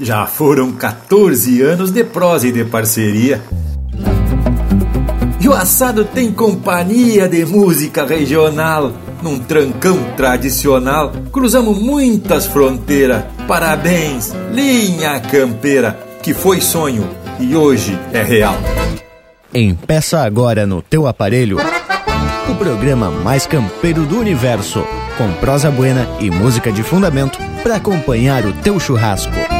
Já foram 14 anos de prosa e de parceria. E o assado tem companhia de música regional. Num trancão tradicional, cruzamos muitas fronteiras. Parabéns, linha campeira, que foi sonho e hoje é real. Empeça agora no teu aparelho o programa mais campeiro do universo, com prosa buena e música de fundamento para acompanhar o teu churrasco.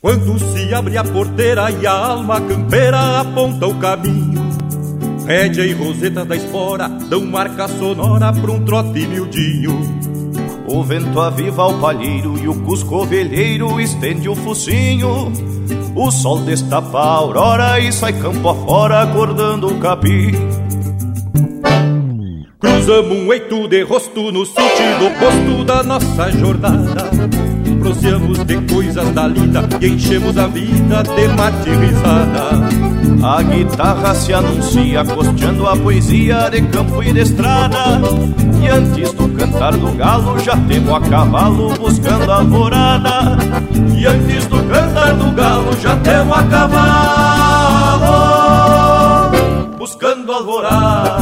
Quando se abre a porteira e a alma campeira aponta o caminho Rédea e roseta da espora dão marca sonora pra um trote miudinho. O vento aviva o palheiro e o cusco ovelheiro estende o focinho. O sol destapa a aurora e sai campo afora acordando o capim Cruzamos um eito de rosto no sentido oposto da nossa jornada. Proseamos de coisas da lida e enchemos a vida de mate A guitarra se anuncia costeando a poesia de campo e de estrada. E antes do cantar do galo já temos a cavalo buscando a alvorada E antes do cantar do galo já temos a cavalo Buscando a alvorada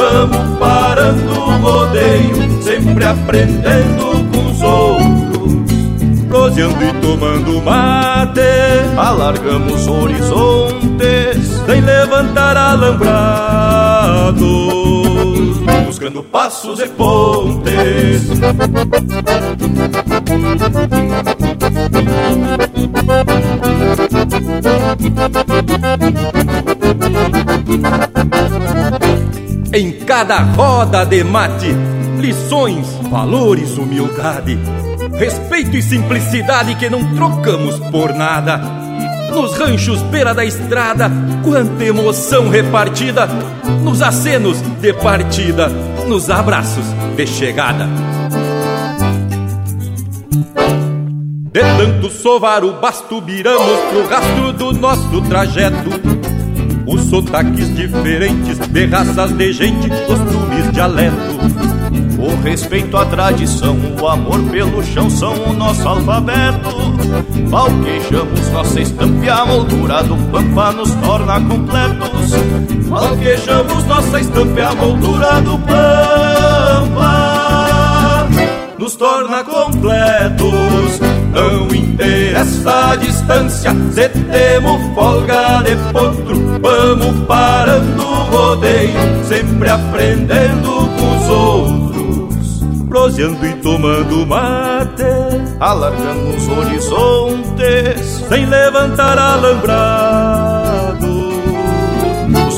vamos parando o rodeio, sempre aprendendo com os outros. Proseando e tomando mate, alargamos horizontes, sem levantar alambrado. Buscando passos e pontes. Em cada roda de mate, lições, valores, humildade, respeito e simplicidade que não trocamos por nada. Nos ranchos beira da estrada, quanta emoção repartida, nos acenos de partida, nos abraços de chegada. De tanto sovar o basto, viramos pro rastro do nosso trajeto. Os sotaques diferentes de raças de gente, costumes, dialeto. O respeito à tradição, o amor pelo chão são o nosso alfabeto. Valquejamos nossa estampa e a moldura do pampa nos torna completos. Valquejamos nossa estampa e a moldura do pampa nos torna completos. Não interessa a distância, se folga de potro, vamos parando o rodeio, sempre aprendendo com os outros. Proseando e tomando mate, alargamos horizontes, sem levantar alambrado.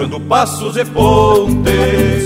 Buscando passos e pontes.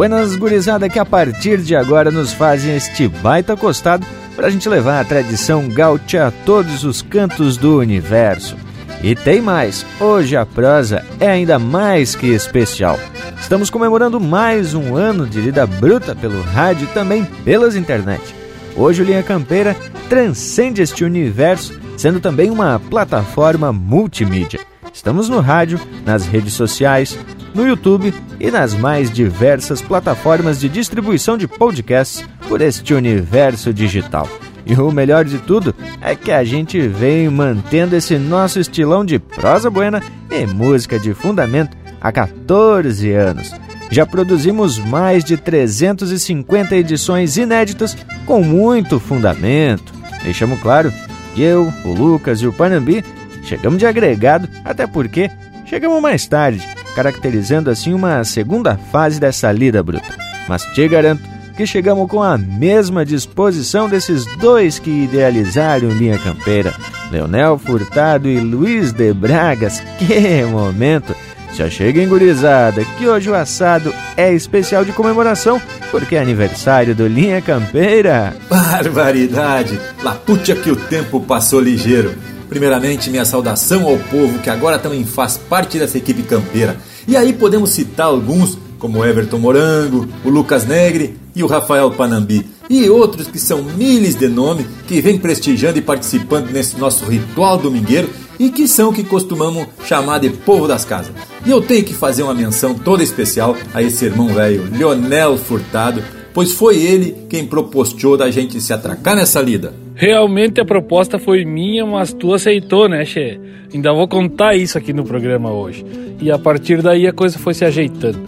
Buenas gurizada que a partir de agora nos fazem este baita costado para a gente levar a tradição gaúcha a todos os cantos do universo. E tem mais, hoje a prosa é ainda mais que especial. Estamos comemorando mais um ano de lida bruta pelo rádio e também pelas internet. Hoje o Linha Campeira transcende este universo, sendo também uma plataforma multimídia. Estamos no rádio, nas redes sociais, no YouTube e nas mais diversas plataformas de distribuição de podcasts por este universo digital. E o melhor de tudo é que a gente vem mantendo esse nosso estilão de prosa buena e música de fundamento há 14 anos. Já produzimos mais de 350 edições inéditas com muito fundamento. Deixamos claro que eu, o Lucas e o Panambi chegamos de agregado, até porque chegamos mais tarde, caracterizando assim uma segunda fase dessa lida bruta. Mas te garanto que chegamos com a mesma disposição desses dois que idealizaram Linha Campeira, Leonel Furtado e Luiz de Bragas. Que momento! Já chega gurizada, que hoje o assado é especial de comemoração, porque é aniversário do Linha Campeira. Barbaridade! Laputia que o tempo passou ligeiro. Primeiramente, minha saudação ao povo que agora também faz parte dessa equipe campeira. E aí podemos citar alguns, como Everton Morango, o Lucas Negre e o Rafael Panambi. E outros que são milhas de nome, que vêm prestigiando e participando nesse nosso ritual domingueiro e que são o que costumamos chamar de povo das casas. E eu tenho que fazer uma menção toda especial a esse irmão velho, Leonel Furtado, pois foi ele quem propostou da gente se atracar nessa lida. Realmente a proposta foi minha, mas tu aceitou, né, Che? Ainda vou contar isso aqui no programa hoje. E a partir daí a coisa foi se ajeitando.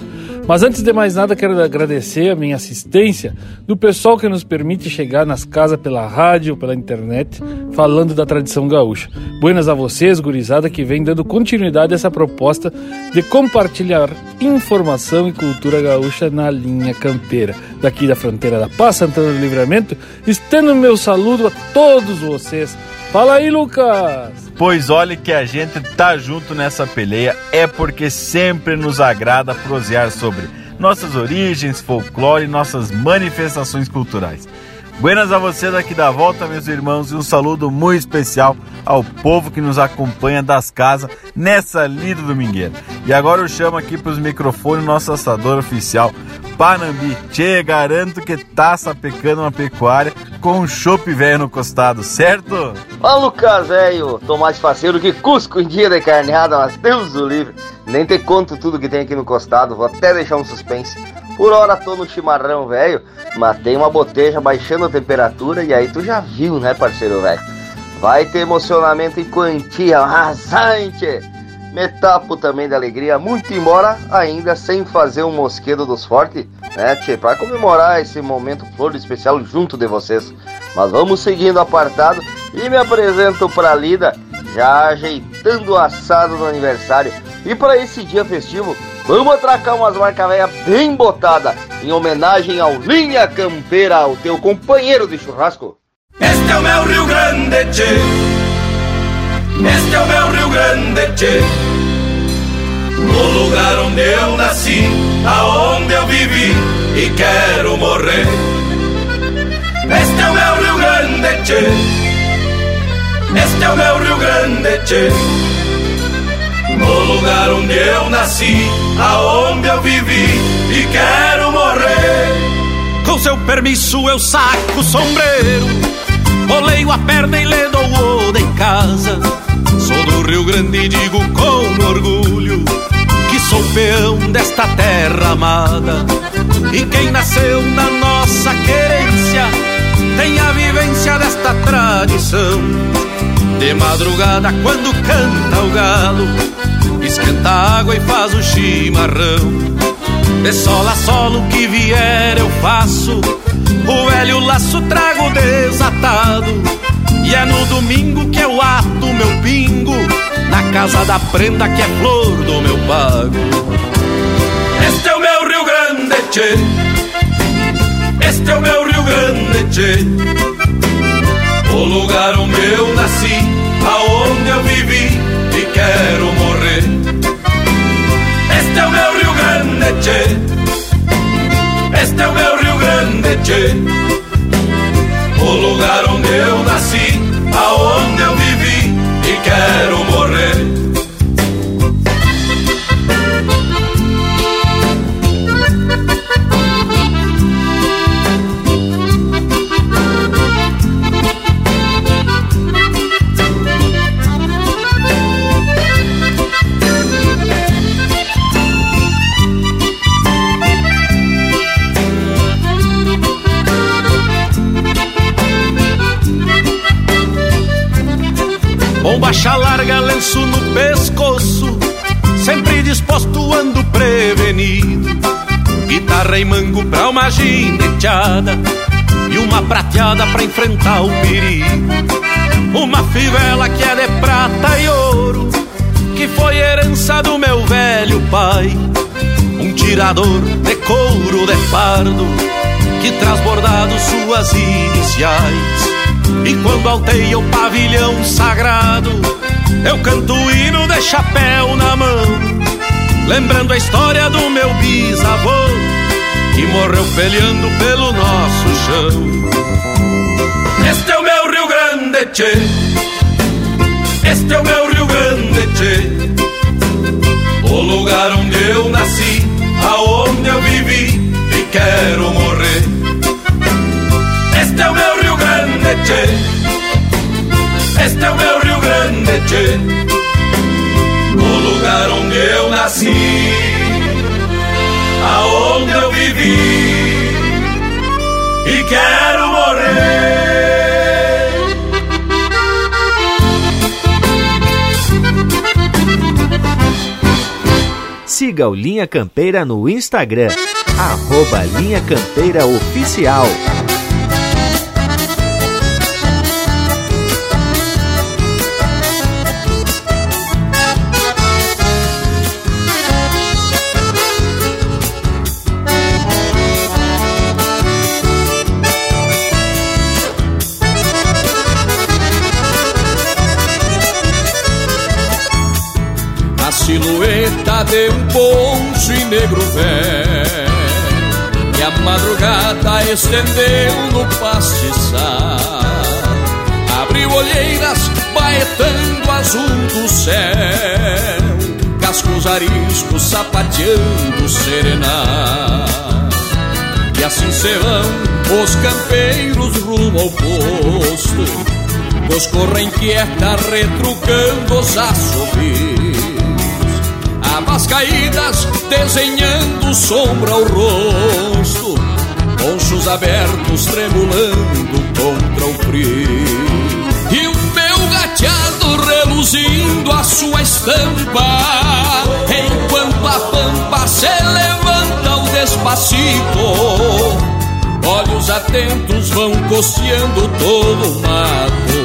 Mas antes de mais nada, quero agradecer a minha assistência do pessoal que nos permite chegar nas casas pela rádio, pela internet, falando da tradição gaúcha. Buenas a vocês, gurizada, que vem dando continuidade a essa proposta de compartilhar informação e cultura gaúcha na linha campeira. Daqui da fronteira da Paz, Santana do Livramento, estendo meu saludo a todos vocês. Fala aí, Lucas! Pois olhe que a gente tá junto nessa peleia é porque sempre nos agrada prosear sobre nossas origens, folclore e nossas manifestações culturais. Buenas a vocês aqui da volta, meus irmãos, e um saludo muito especial ao povo que nos acompanha das casas nessa lida domingueira. E agora eu chamo aqui para os microfones nosso assador oficial, Panambi. Tchê, garanto que tá sapecando uma pecuária com um chope velho no costado, certo? Ó, Lucas, velho, tô mais faceiro que Cusco em dia de carneada, mas Deus do livre. Nem te conto tudo que tem aqui no costado, vou até deixar um suspense. Por hora tô no chimarrão, velho. Matei uma boteja baixando a temperatura e aí tu já viu, né, parceiro, velho? Vai ter emocionamento em quantia, arrasante! Me tapo também da alegria, muito embora ainda sem fazer um mosquedo dos fortes, né, tchê? Pra comemorar esse momento flor especial junto de vocês. Mas vamos seguindo apartado e me apresento pra lida, já ajeitando o assado no aniversário. E para esse dia festivo, Vamos atracar umas marcas bem botada em homenagem ao Linha Campeira, o teu companheiro de churrasco. Este é o meu Rio Grande, tchê. Este é o meu Rio Grande, tchê. O lugar onde eu nasci, aonde eu vivi e quero morrer. Este é o meu Rio Grande, tchê. Este é o meu Rio Grande, tchê. No lugar onde eu nasci, aonde eu vivi e quero morrer. Com seu permisso eu saco o sombreiro, boleio a perna e lhe dou o de casa. Sou do Rio Grande e digo com orgulho que sou peão desta terra amada. E quem nasceu na nossa querência tem a vivência desta tradição. De madrugada, quando canta o galo, esquenta a água e faz o chimarrão. De sol a solo que vier eu faço, o velho laço trago desatado. E é no domingo que eu ato meu pingo, na casa da prenda que é flor do meu pago. Este é o meu Rio Grande, tchê. Este é o meu Rio Grande, tchê. O lugar onde eu nasci, aonde eu vivi e quero morrer. Este é o meu Grande. Este é o meu Rio Grande, Che. O lugar onde eu nasci Bombacha larga, lenço no pescoço Sempre disposto, ando prevenido. Guitarra e mango pra uma gineteada E uma prateada pra enfrentar o perigo. Uma fivela que é de prata e ouro Que foi herança do meu velho pai. Um tirador de couro de pardo Que traz suas iniciais e quando alteia o pavilhão sagrado, eu canto o hino de chapéu na mão, lembrando a história do meu bisavô, que morreu peleando pelo nosso chão. Este é o meu Rio Grande, tchê. Este é o meu Rio Grande, tchê. O lugar onde eu nasci, aonde eu vivi e quero morrer. Este é o meu Rio Grande, tchê. O lugar onde eu nasci, aonde eu vivi e quero morrer. Siga o Linha Campeira no Instagram, arroba Linha Campeira Oficial. De um poncho e negro velho. E a madrugada estendeu no pastiçal. Abriu olheiras baetando azul do céu. Cascos ariscos sapateando serenar E assim se vão os campeiros rumo ao posto. Coscorra inquieta retrucando os assobios Abas caídas desenhando sombra ao rosto Ponchos abertos tremulando contra o frio. E o meu gateado reluzindo a sua estampa Enquanto a pampa se levanta o despacito. Olhos atentos vão costeando todo o mato.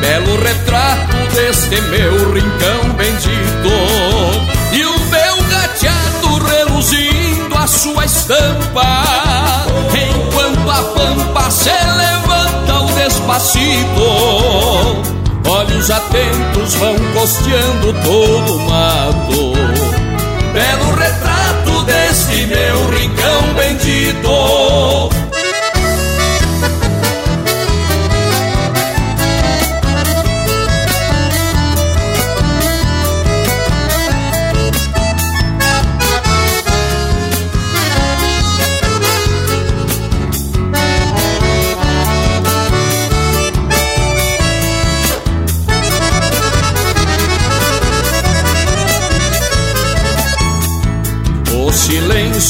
Belo retrato deste meu rincão bendito. E o meu gateado reluzindo a sua estampa. Enquanto a pampa se levanta o despacito. Olhos atentos vão costeando todo o mato. Belo retrato deste meu rincão bendito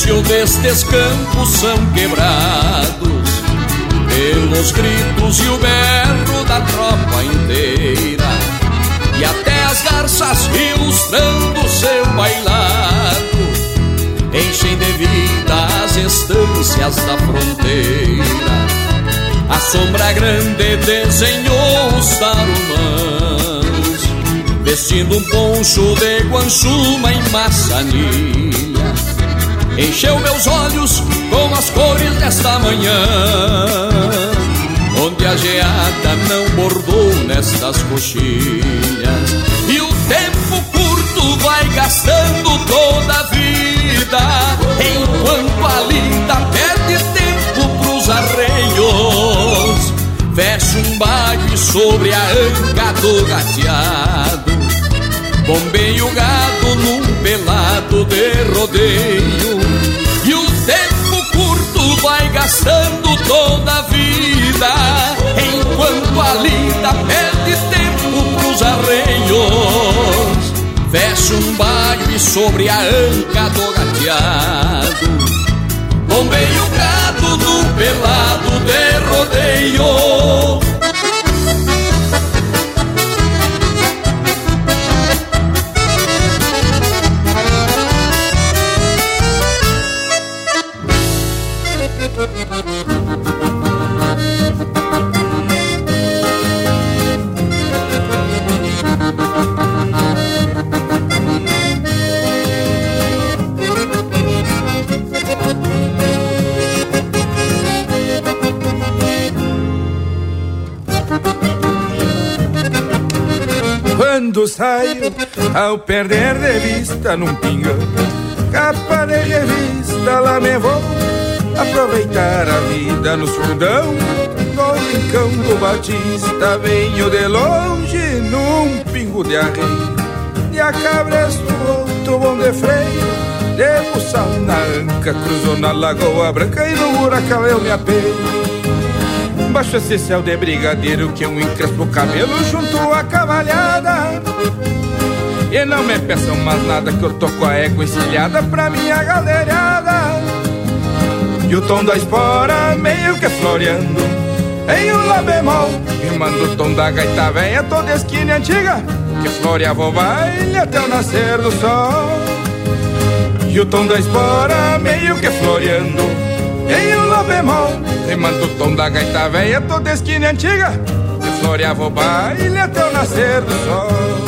silêncio destes campos são quebrados pelos gritos e o berro da tropa inteira. E até as garças ilustrando seu bailado enchem de vida as estâncias da fronteira. A sombra grande desenhou os tarumãs, vestindo um poncho de guanchuma em maçanilha encheu meus olhos com as cores desta manhã, onde a geada não bordou nestas coxilhas, e o tempo curto vai gastando toda a vida, enquanto a linda perde tempo pros arreios, fecha um baile sobre a anca do gateado. Bombei o gado num pelado de rodeio vai gastando toda a vida Enquanto a lida perde tempo pros arreios Fecho um baile sobre a anca do gateado Bombei o gado num pelado de rodeio quando saio ao perder de vista num pinga capa de revista lá me vou aproveitar a vida nos fundão no rincão do Batista venho de longe num pingo de arreio de a cabresto outro bom de freio de buçal na anca cruzou na lagoa branca e no huracão eu me apeio. Baixo esse céu de brigadeiro que eu encrespo o cabelo junto à cavalhada E não me peçam mais nada que eu tô com a égua encilhada pra minha galerada. E o tom da espora meio que floreando Em um lá bemol. Rimando o tom da gaita velha toda esquina antiga Que floreava o baile até o nascer do sol. E o tom da espora meio que floreando Em um lá bemol. Rimando o tom da gaita velha toda esquina antiga Que floreava o baile até o nascer do sol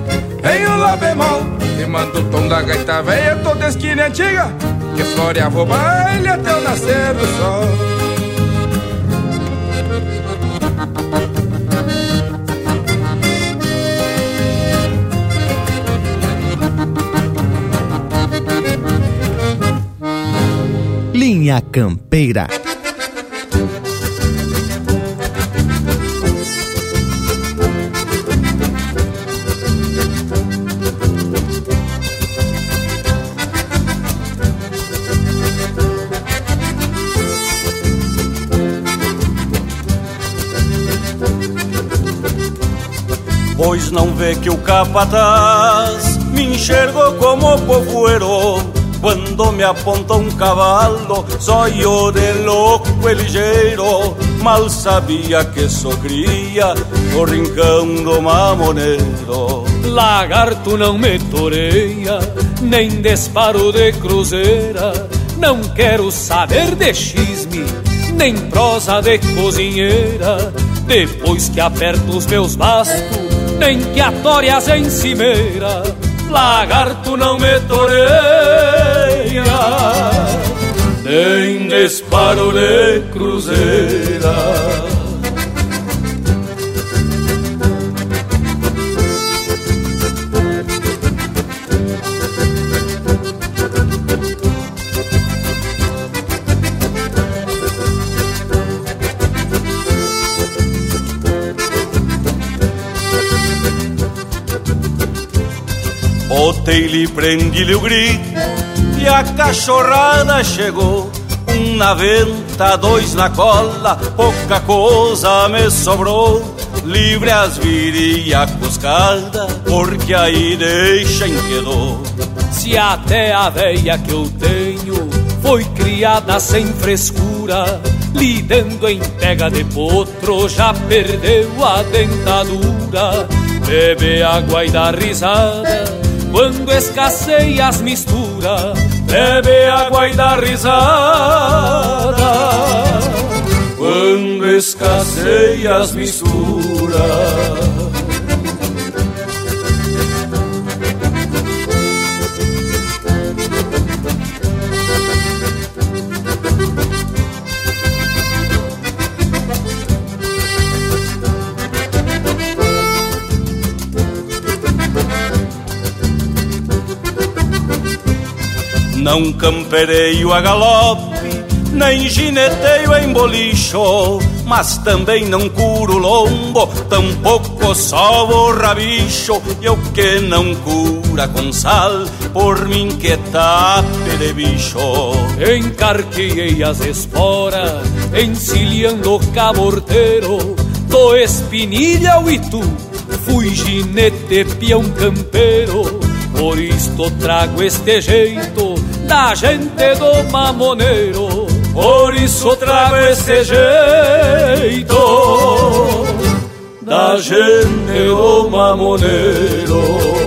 Em um lá bemol Rimando o tom da gaita velha toda esquina antiga Que floreava o baile até o nascer do sol Linha Campeira. Capataz. Me enxergou como povoeiro Quando me aponta um cavalo, eu de louco e ligeiro Mal sabia que sofria no rincão do mamoneiro Lagarto não me toreia, nem disparo de cruzeira. Não quero saber de xisme, nem prosa de cozinheira. Depois que aperto os meus bastos nem que atórias em cimeira, lagarto não me toreia, nem disparo de cruzeira. Botei-lhe, prendi-lhe o grito e a cachorrada chegou. Um na venta, dois na cola, pouca coisa me sobrou. Livre as viria cuscada, porque aí deixa em quedou. Se até a veia que eu tenho foi criada sem frescura, lidando em pega de potro, já perdeu a dentadura. Bebe água e dá risada quando escasseia as misturas. Bebe água e dá risada quando escasseia as misturas. Não campereio a galope, nem gineteio em bolicho, mas também não curo lombo, tampouco sobo rabicho, e o que não cura com sal, por mim que tape de bicho. Encarqueei as esporas, encilhando caborteiro, do espinilha ao itu, fui ginete peão campeiro, por isto trago este jeito da gente do mamoneiro. Por isso trago este jeito da gente do mamoneiro.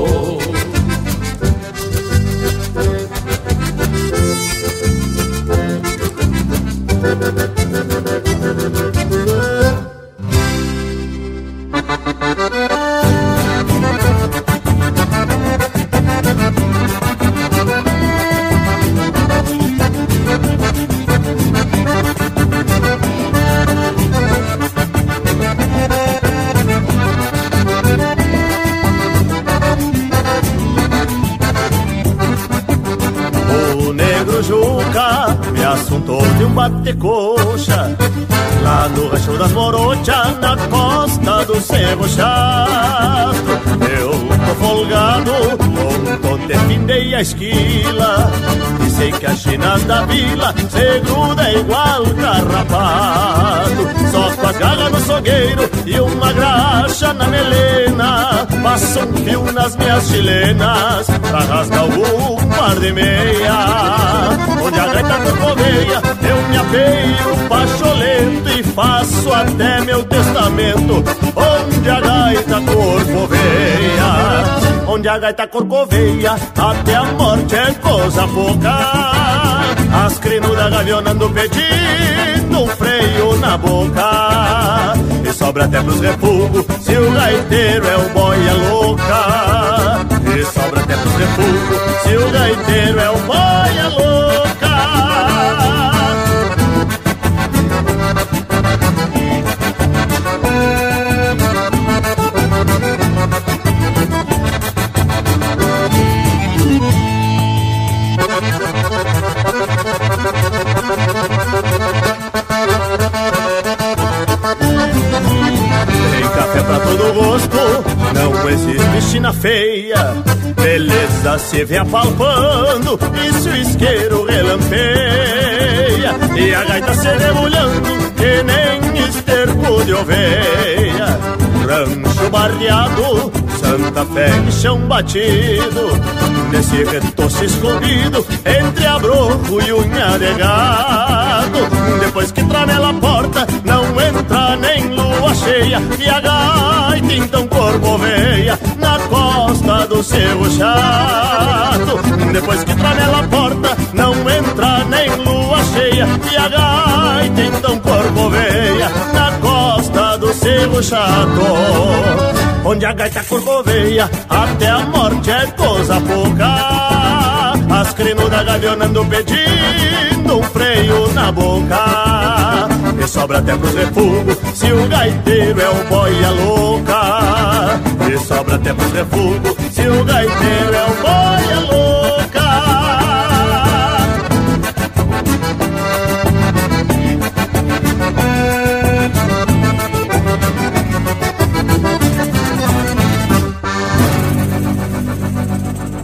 Se gruda igual carrapato Só com as garras no sogueiro e uma graxa na melena. Passo um fio nas minhas chilenas pra rasgar o par de meia. Onde a gaita corcoveia eu me apeio pacholento E faço até meu testamento. Onde a gaita corcoveia Onde a gaita corcoveia Até a morte é coisa pouca. As crinudas gavionando pedindo um freio na boca. E sobra até pros refugos Se o gaiteiro é o boia louca. E sobra até pros refugos Se o gaiteiro é o boia louca Café pra todo gosto, não existe china feia. Beleza se vê apalpando, e se o isqueiro relampeia. E a gaita se debulhando, que nem esterco de oveia. Rancho barreado, Santa Fé em chão batido. Nesse retoço escondido, entre abroco e unha de gado. Depois que tramela a porta, não nem E a gaita então corcoveia na costa do seu chato. Depois que tramela a porta, não entra nem lua cheia. E a gaita então corcoveia na costa do seu chato. Onde a gaita corcoveia, até a morte é coisa pouca. As crinudas gavionando pedindo um freio na boca. Sobra até pros refugos, se o gaiteiro é o boia louca. E sobra até pros refugos, se o gaiteiro é o boia louca.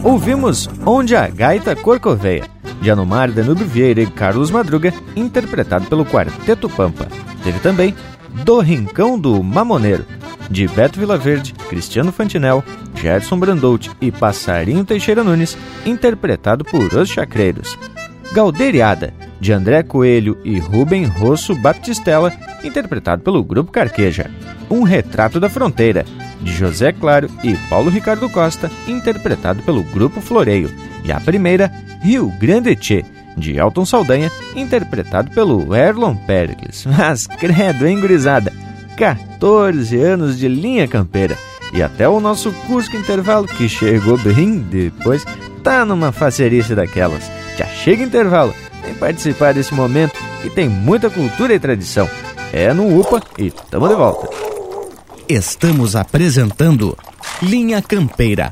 Ouvimos Onde a Gaita Corcoveia, de Anomar Danube Vieira e Carlos Madruga, interpretado pelo Quarteto Pampa. Teve também Do Rincão do Mamoneiro, de Beto Vilaverde, Cristiano Fantinel, Gerson Brandout e Passarinho Teixeira Nunes, interpretado por Os Chacreiros. Galderiada, de André Coelho e Rubem Rosso Baptistella, interpretado pelo Grupo Carqueja. Um Retrato da Fronteira, de José Claro e Paulo Ricardo Costa, interpretado pelo Grupo Floreio. E a primeira, Rio Grande Tchê, de Elton Saldanha, interpretado pelo Erlon Pericles. Mas credo, hein, gurizada? 14 anos de linha campeira. E até o nosso Cusco Intervalo, que chegou bem depois, tá numa facerice daquelas. Já chega intervalo, vem participar desse momento que tem muita cultura e tradição. É no UPA e tamo de volta. Estamos apresentando Linha Campeira,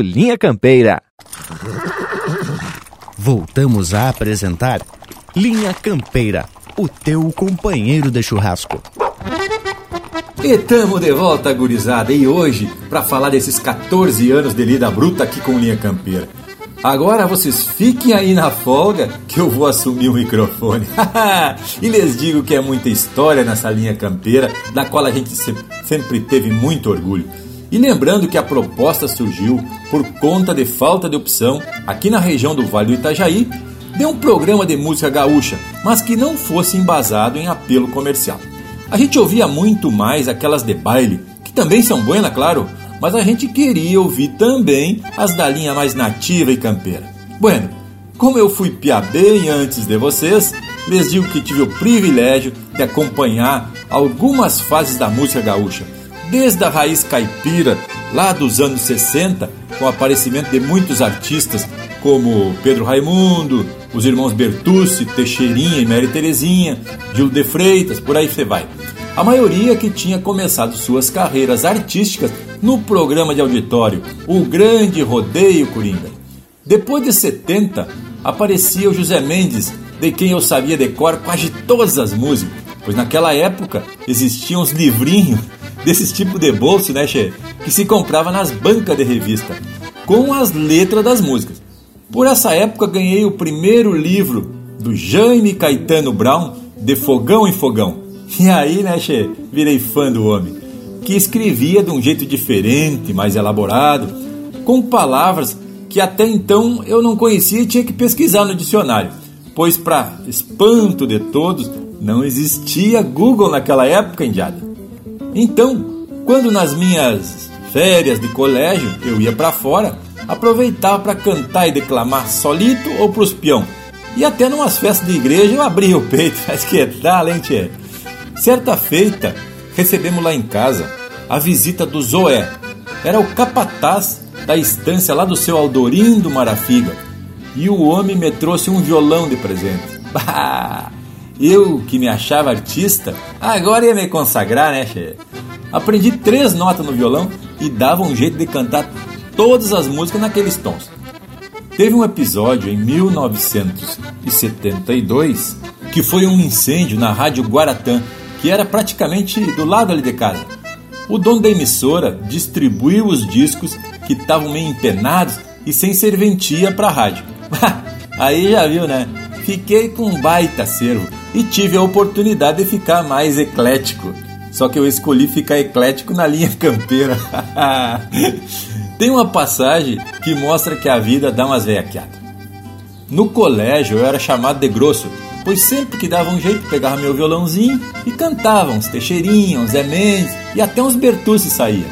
Linha Campeira. Voltamos a apresentar Linha Campeira, o teu companheiro de churrasco. E tamo de volta, gurizada, e hoje para falar desses 14 anos de lida bruta aqui com Linha Campeira. Agora vocês fiquem aí na folga que eu vou assumir o microfone. e lhes digo que é muita história nessa linha campeira, da qual a gente sempre teve muito orgulho. E lembrando que a proposta surgiu por conta de falta de opção aqui na região do Vale do Itajaí de um programa de música gaúcha, mas que não fosse embasado em apelo comercial. A gente ouvia muito mais aquelas de baile, que também são buenas, claro, mas a gente queria ouvir também as da linha mais nativa e campeira. Bueno, como eu fui pia bem antes de vocês, lhes digo que tive o privilégio de acompanhar algumas fases da música gaúcha desde a raiz caipira, lá dos anos 60, com o aparecimento de muitos artistas como Pedro Raimundo, os irmãos Bertucci, Teixeirinha e Mary Terezinha, Gil de Freitas, por aí você vai. A maioria que tinha começado suas carreiras artísticas no programa de auditório, o Grande Rodeio Coringa. Depois de 70, aparecia o José Mendes, de quem eu sabia de cor quase todas as músicas, pois naquela época existiam os livrinhos desses tipo de bolso, né, che? Que se comprava nas bancas de revista, com as letras das músicas. Por essa época ganhei o primeiro livro do Jaime Caetano Brown, De Fogão em Fogão. E aí, né, che, virei fã do homem, que escrevia de um jeito diferente, mais elaborado, com palavras que até então eu não conhecia e tinha que pesquisar no dicionário, pois para espanto de todos, não existia Google naquela época, indiada. Então, quando nas minhas férias de colégio eu ia para fora, aproveitava para cantar e declamar solito ou pros peão. E até numas festas de igreja eu abria o peito, mas que tal, hein, tchê? Certa feita, recebemos lá em casa a visita do Zoé. Era o capataz da estância lá do seu Aldorindo Marafiga. E o homem me trouxe um violão de presente. Bah! Eu, que me achava artista, agora ia me consagrar, né, che? Aprendi três notas no violão e dava um jeito de cantar todas as músicas naqueles tons. Teve um episódio em 1972 que foi um incêndio na Rádio Guaratã, que era praticamente do lado ali de casa. O dono da emissora distribuiu os discos que estavam meio empenados e sem serventia para a rádio. Aí já viu, né? Fiquei com um baita servo e tive a oportunidade de ficar mais eclético. Só que eu escolhi ficar eclético na linha campeira. Tem uma passagem que mostra que a vida dá umas veiaqueadas. No colégio eu era chamado de grosso, pois sempre que dava um jeito pegava meu violãozinho e cantava uns Teixeirinha, uns Zé Mendes e até uns Bertucci saía.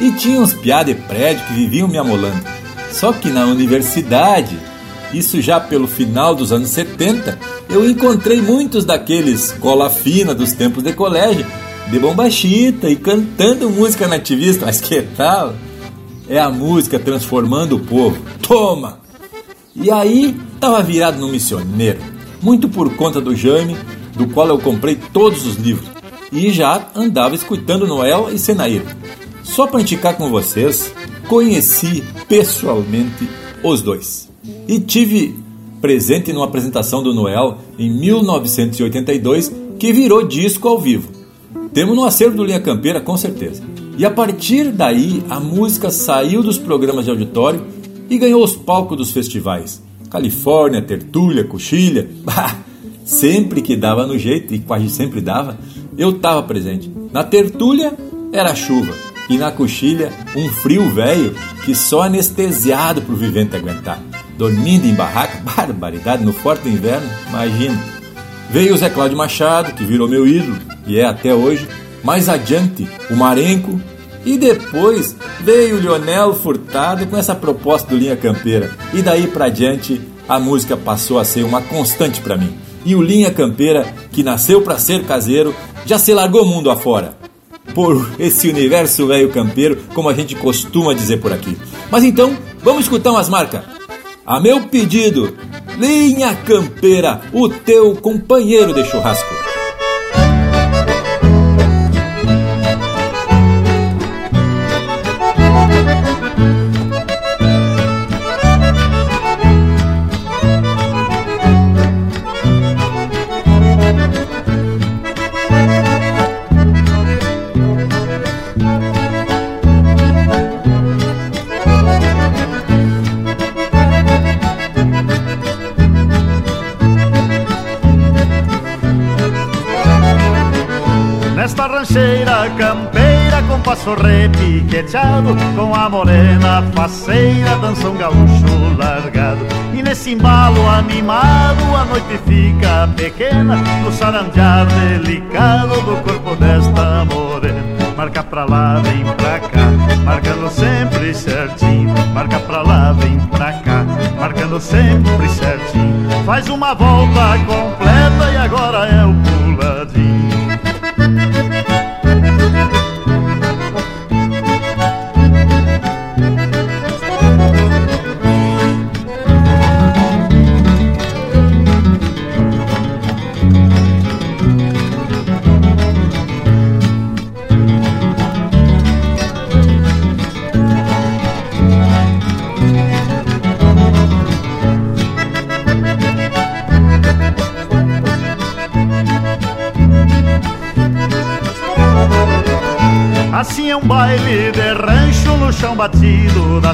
E tinha uns piá de prédio que viviam me amolando. Só que na universidade isso já pelo final dos anos 70, eu encontrei muitos daqueles cola fina dos tempos de colégio de bombachita e cantando música nativista, mas que tal? É a música transformando o povo. Toma! E aí tava virado no missioneiro, muito por conta do Jaime, do qual eu comprei todos os livros, e já andava escutando Noel e Senair. Só para indicar com vocês, conheci pessoalmente os dois. E tive presente numa apresentação do Noel em 1982 que virou disco ao vivo. Temos no acervo do Linha Campeira com certeza. E a partir daí a música saiu dos programas de auditório e ganhou os palcos dos festivais. Califórnia, Tertúlia, Coxilha. Sempre que dava no jeito, e quase sempre dava, eu estava presente. Na Tertúlia era chuva, e na Coxilha um frio velho que só anestesiado pro vivente aguentar. Dormindo em barraca, barbaridade, no forte inverno, imagina. Veio o Zé Cláudio Machado, que virou meu ídolo, e é até hoje. Mais adiante, o Marenco, e depois veio o Lionel Furtado com essa proposta do Linha Campeira. E daí para diante a música passou a ser uma constante para mim. E o Linha Campeira, que nasceu para ser caseiro, já se largou mundo afora. Por esse universo velho campeiro, como a gente costuma dizer por aqui. Mas então, vamos escutar umas marcas. A meu pedido, Linha Campeira, o teu companheiro de churrasco. Passo repiqueteado Com a morena faceira dança um gaúcho largado. E nesse embalo animado a noite fica pequena No sarandear delicado do corpo desta morena. Marca pra lá, vem pra cá, marcando sempre certinho. Marca pra lá, vem pra cá, marcando sempre certinho. Faz uma volta completa e agora é o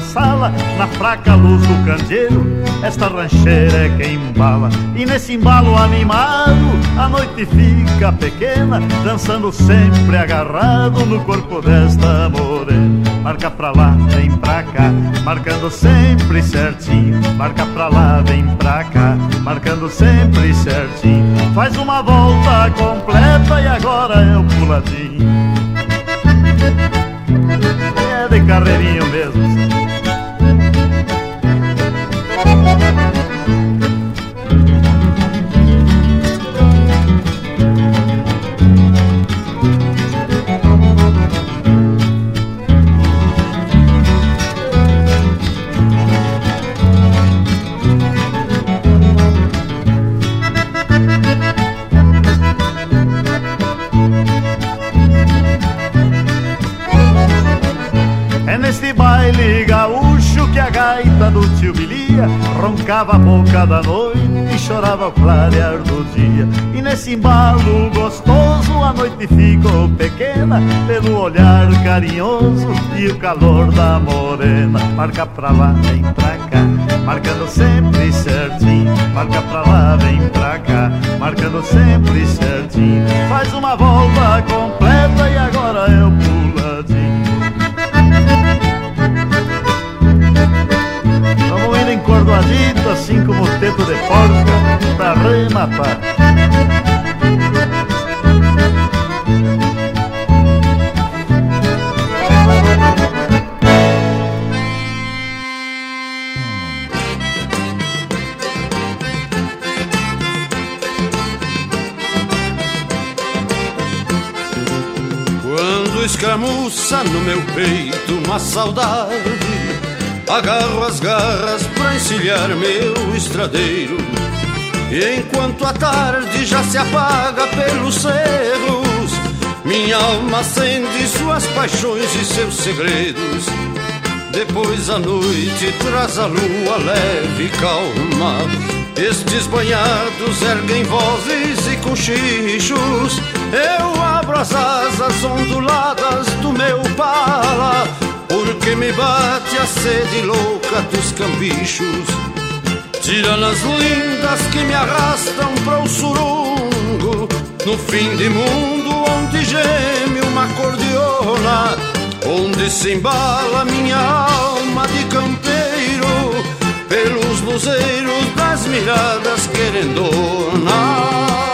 sala, na fraca luz do candeeiro, esta rancheira é quem embala. E nesse embalo animado, a noite fica pequena, dançando sempre agarrado no corpo desta morena. Marca pra lá, vem pra cá, marcando sempre certinho. Marca pra lá, vem pra cá, marcando sempre certinho. Faz uma volta completa e agora é o puladinho de carreirinho mesmo. Roncava a boca da noite e chorava ao clarear do dia. E nesse embalo gostoso a noite ficou pequena pelo olhar carinhoso e o calor da morena. Marca pra lá, vem pra cá, marcando sempre certinho. Marca pra lá, vem pra cá, marcando sempre certinho. Faz uma volta completa como o teto de porca, pra rematar. escramuça no meu peito uma saudade. Agarro as garras pra encilhar meu estradeiro. E enquanto a tarde já se apaga pelos cerros, minha alma acende suas paixões e seus segredos. Depois a noite traz a lua leve e calma. Estes banhados erguem vozes e cochichos. Eu abro as asas onduladas do meu pala, porque me bate a sede louca dos cambichos. Tiranas lindas que me arrastam para o surungo, no fim de mundo onde geme uma cordiona onde se embala minha alma de campeiro, pelos luzeiros das miradas querendonas.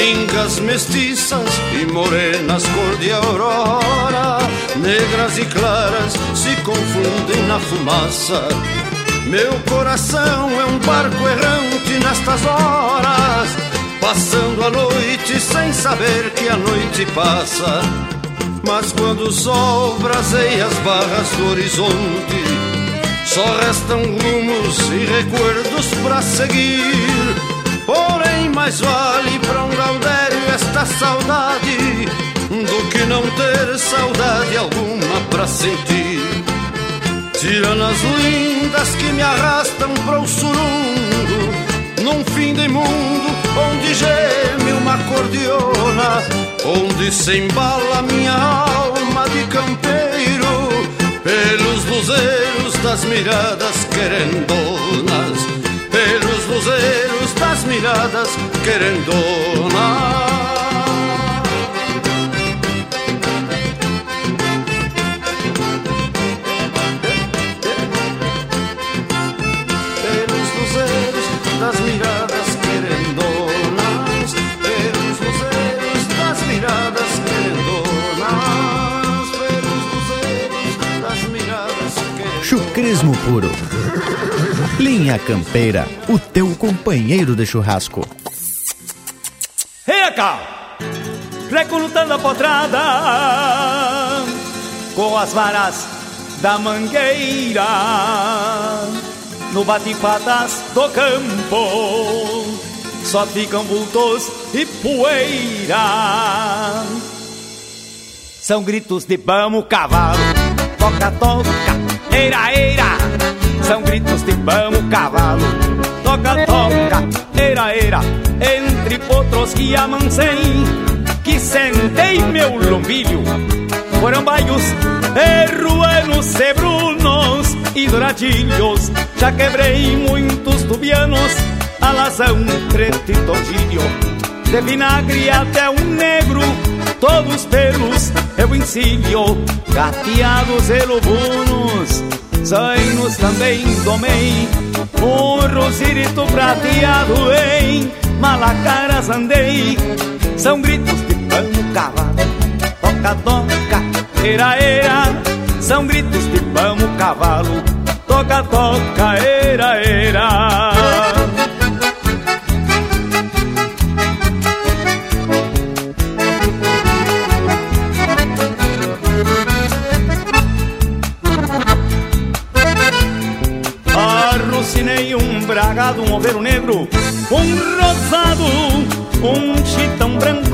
Gringas mestiças e morenas cor de aurora, negras e claras se confundem na fumaça meu coração é um barco errante nestas horas, passando a noite sem saber que a noite passa. Mas quando o sol braseia as barras do horizonte, só restam rumos e recuerdos para seguir. Porém, mais vale para um gaudério esta saudade do que não ter saudade alguma para sentir. Tiranas lindas que me arrastam para o surungo Num fim de mundo onde geme uma cordiona Onde se embala minha alma de campeiro Pelos luzeiros das miradas querendonas Pelos luzeiros das miradas querendonas Puro. Linha Campeira, o teu companheiro de churrasco. Hey, cá! Recrutando a potrada com as varas da mangueira no bate-patas do campo só ficam vultos e poeira. São gritos de vamos cavalo, toca, toca, eira, eira. São gritos de vamos cavalo, toca, toca, eira, eira. Entre potros que amancei, que sentei meu lombilho. Foram baios, erruanos, cebrunos e douradilhos. Já quebrei muitos tubianos, alazão, preto e tordilho. De vinagre até um negro, todos pelos eu ensino, gateados e lobunos, zainos também domei, um rosirito prateado em malacaras andei, são gritos de pano cavalo, toca, toca, era, era, são gritos de pano cavalo, toca, toca, era, era.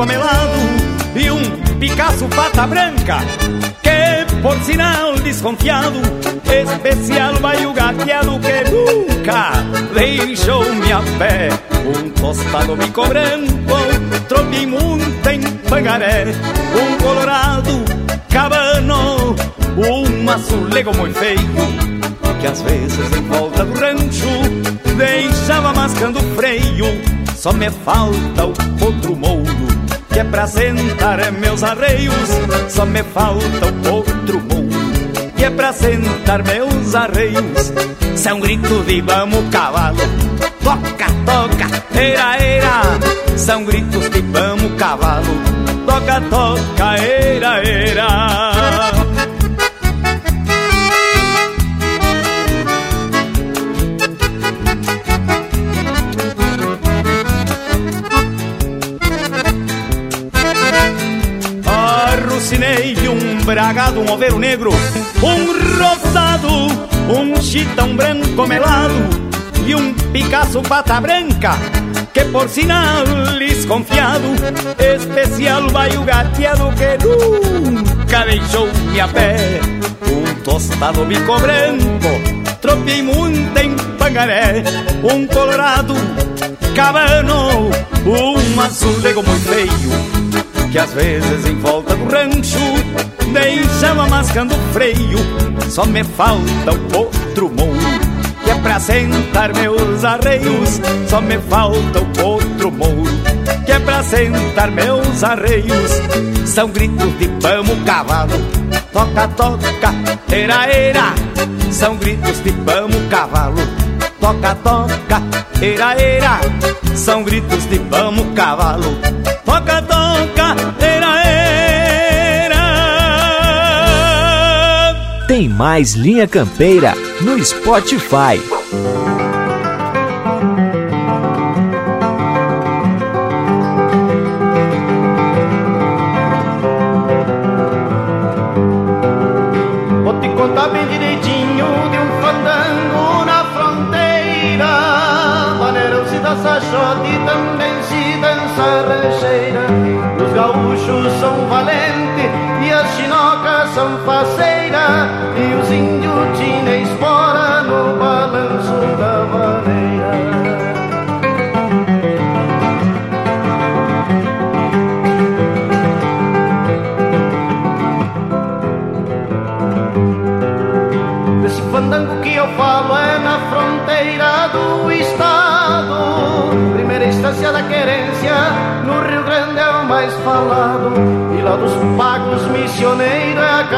Amelado e um Picasso pata branca, que por sinal desconfiado, especial vai o gateado que nunca deixou minha fé. Um tostado bico branco, troquei muito em pangaré, um colorado cabano, um azulego muito feio que às vezes em volta do rancho deixava mascando freio. Só me falta o outro mouro, que é pra sentar meus arreios. Só me falta o outro mouro, que é pra sentar meus arreios. Se é um grito de vamos cavalo, toca, toca, era, era. São gritos de vamos cavalo, toca, toca, era, era. Um oveiro negro, um rosado, um chitão branco melado e um Picasso pata branca, que por sinal desconfiado, especial vai o gateado que nunca deixou-me a pé. Um tostado bico branco, tropei muito em pangaré, um colorado cabano, um azulego muito feio, que às vezes em volta do rancho deixava mascando freio, só me falta o outro mouro que é pra sentar meus arreios. Só me falta o outro mouro, que é pra sentar meus arreios. São gritos de pamo cavalo, toca, toca, era, era. São gritos de pamo cavalo, toca, toca, era, era. São gritos de pamo cavalo, toca, toca, era, era. Tem mais Linha Campeira no Spotify.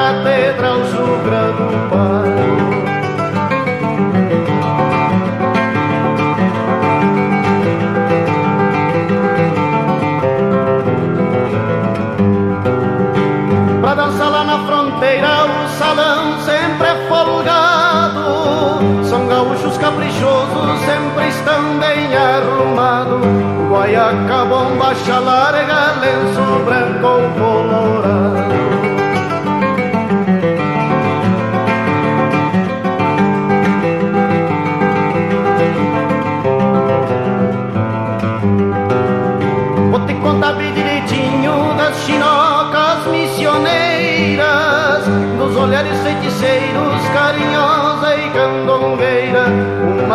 Catedral Sucra do Pago.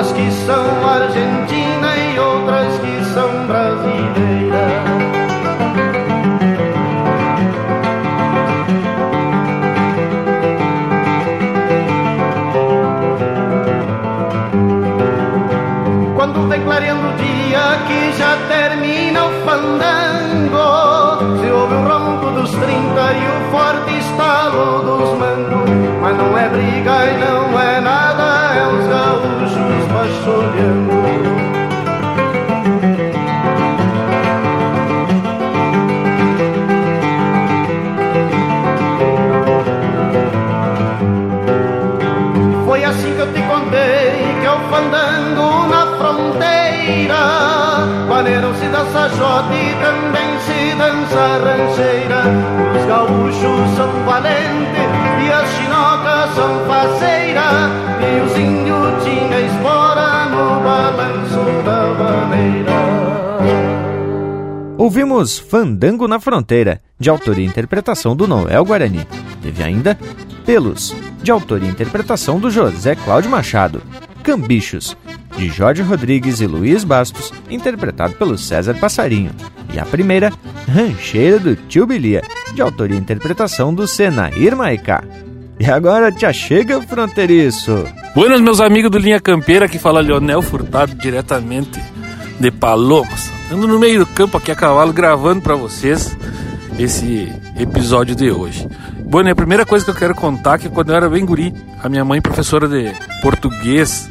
Umas que são argentina e outras que são brasileiras. Quando vem clareando o dia que já termina o fandango Se ouve o ronco dos trinta e o forte estalo dos mangos Mas não é briga e não é gaúchos baixolhando Foi assim que eu te contei que é o fandango na fronteira Maneiram-se dança jote e também se dança rancheira. Os gaúchos são valentes E espora no balanço da maneira Ouvimos Fandango na Fronteira, de autoria e interpretação do Noel Guarani. Teve ainda Pelos, de autoria e interpretação do José Cláudio Machado. Cambichos, de Jorge Rodrigues e Luiz Bastos, interpretado pelo César Passarinho. E a primeira, Rancheira do Tio Bilia, de autoria e interpretação do Senair Maicá. E agora te chega fronteiriço. Buenas, meus amigos do Linha Campeira, que fala Leonel Furtado diretamente de Palomas. Ando no meio do campo aqui a cavalo gravando para vocês esse episódio de hoje. Bueno, a primeira coisa que eu quero contar é que quando eu era bem guri, a minha mãe, professora de português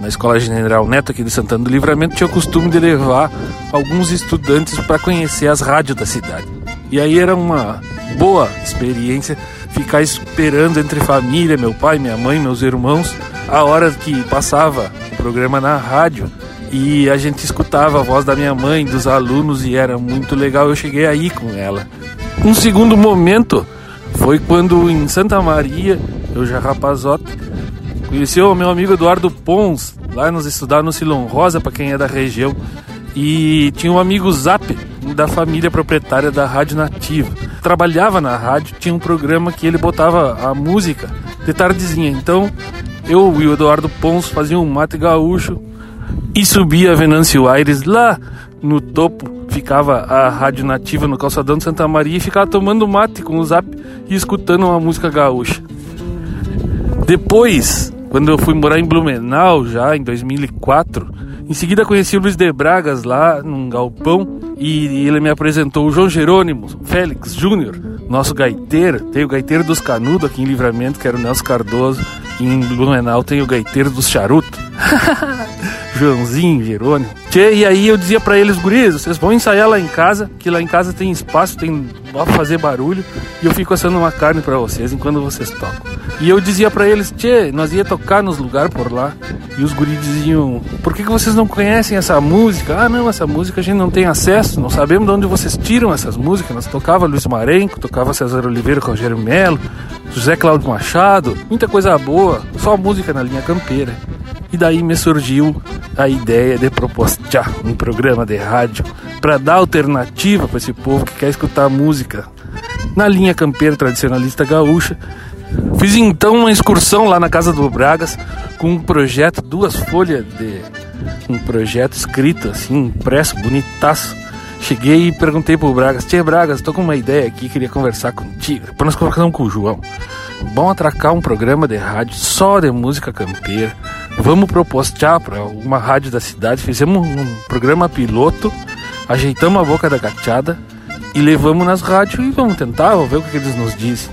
na Escola General Neto aqui de Santana do Livramento, tinha o costume de levar alguns estudantes para conhecer as rádios da cidade. E aí era uma boa experiência ficar esperando entre família, meu pai, minha mãe, meus irmãos, a hora que passava o programa na rádio e a gente escutava a voz da minha mãe, dos alunos e era muito legal. Eu cheguei aí com ela. Um segundo momento foi quando em Santa Maria, eu já rapazote, conheci o meu amigo Eduardo Pons, lá nos estudar no Silon Rosa, para quem é da região. E tinha um amigo Zap, da família proprietária da Rádio Nativa. Trabalhava na rádio, tinha um programa que ele botava a música de tardezinha. Então, eu e o Eduardo Pons fazíamos um mate gaúcho e subia a Venâncio Aires lá no topo. Ficava a Rádio Nativa no calçadão de Santa Maria e ficava tomando mate com o Zap e escutando uma música gaúcha. Depois, quando eu fui morar em Blumenau, já em 2004, em seguida conheci o Luiz de Bragas lá num galpão e ele me apresentou o João Jerônimo Félix Júnior, nosso gaiteiro. Tem o gaiteiro dos Canudos aqui em Livramento, que era o Nelson Cardoso. E em Blumenau tem o gaiteiro dos Charutos. Joãozinho, Jerônimo. Tchê, e aí eu dizia para eles, guris, vocês vão ensaiar lá em casa, que lá em casa tem espaço, tem pra fazer barulho, e eu fico assando uma carne para vocês enquanto vocês tocam. E eu dizia para eles, tchê, nós ia tocar nos lugares por lá. E os guris diziam, por que, que vocês não conhecem essa música? Ah, não, essa música a gente não tem acesso, não sabemos de onde vocês tiram essas músicas. Nós tocava Luiz Marenco, tocava César Oliveira, Rogério Melo, José Cláudio Machado, muita coisa boa, só música na linha campeira. E daí me surgiu a ideia de propostar um programa de rádio para dar alternativa para esse povo que quer escutar música na linha campeira tradicionalista gaúcha. Fiz então uma excursão lá na casa do Bragas com um projeto, duas folhas de um projeto escrito assim, impresso, bonitaço. Cheguei e perguntei pro Bragas, Tia Bragas, tô com uma ideia aqui, queria conversar contigo. Depois nós conversamos com o João. Vamos atracar um programa de rádio só de música campeira vamos propostar para uma rádio da cidade. Fizemos um programa piloto, ajeitamos a boca da gachada e levamos nas rádios e vamos tentar, vamos ver o que eles nos dizem.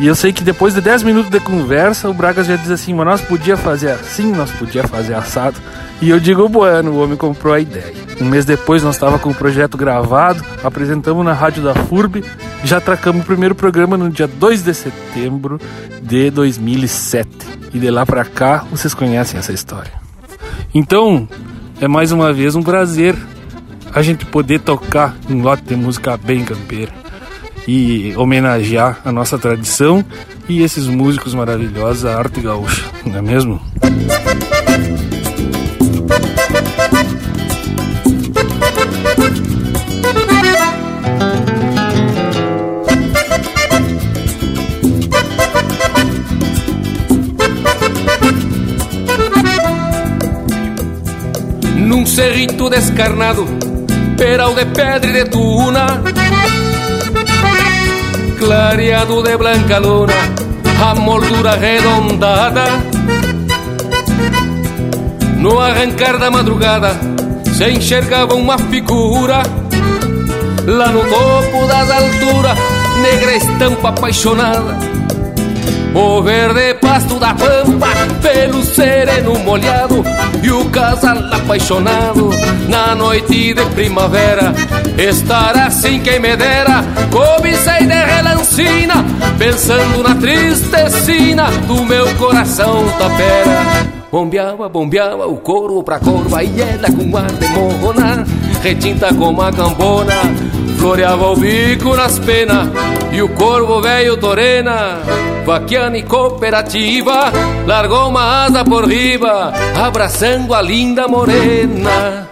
E eu sei que depois de 10 minutos de conversa, o Braga já diz assim, mas nós podia fazer assim, nós podia fazer assado. E eu digo, bueno, o homem comprou a ideia. Um mês depois nós estava com o projeto gravado, apresentamos na rádio da FURB, já tracamos o primeiro programa no dia 2 de setembro de 2007. E de lá para cá, vocês conhecem essa história. Então, é mais uma vez um prazer a gente poder tocar um lote de música bem campeira e homenagear a nossa tradição e esses músicos maravilhosos, a arte gaúcha, não é mesmo? Num cerrito descarnado, peral de pedra e de tuna, clareado de blanca luna, a moldura arredondada. No arrancar da madrugada, se enxergava uma figura, lá no topo das alturas, negra estampa apaixonada. O verde pasto da pampa, pelo sereno molhado E o casal apaixonado. Na noite de primavera Estar assim quem me dera, cobicei de relancina Pensando na tristecina do meu coração tapera Bombeava, bombeava o couro pra corva E ela com ar de morrona Retinta como a cambona Floreava o bico nas penas E o corvo velho torena vaquiana e cooperativa, largou uma asa por riba, abraçando a linda morena.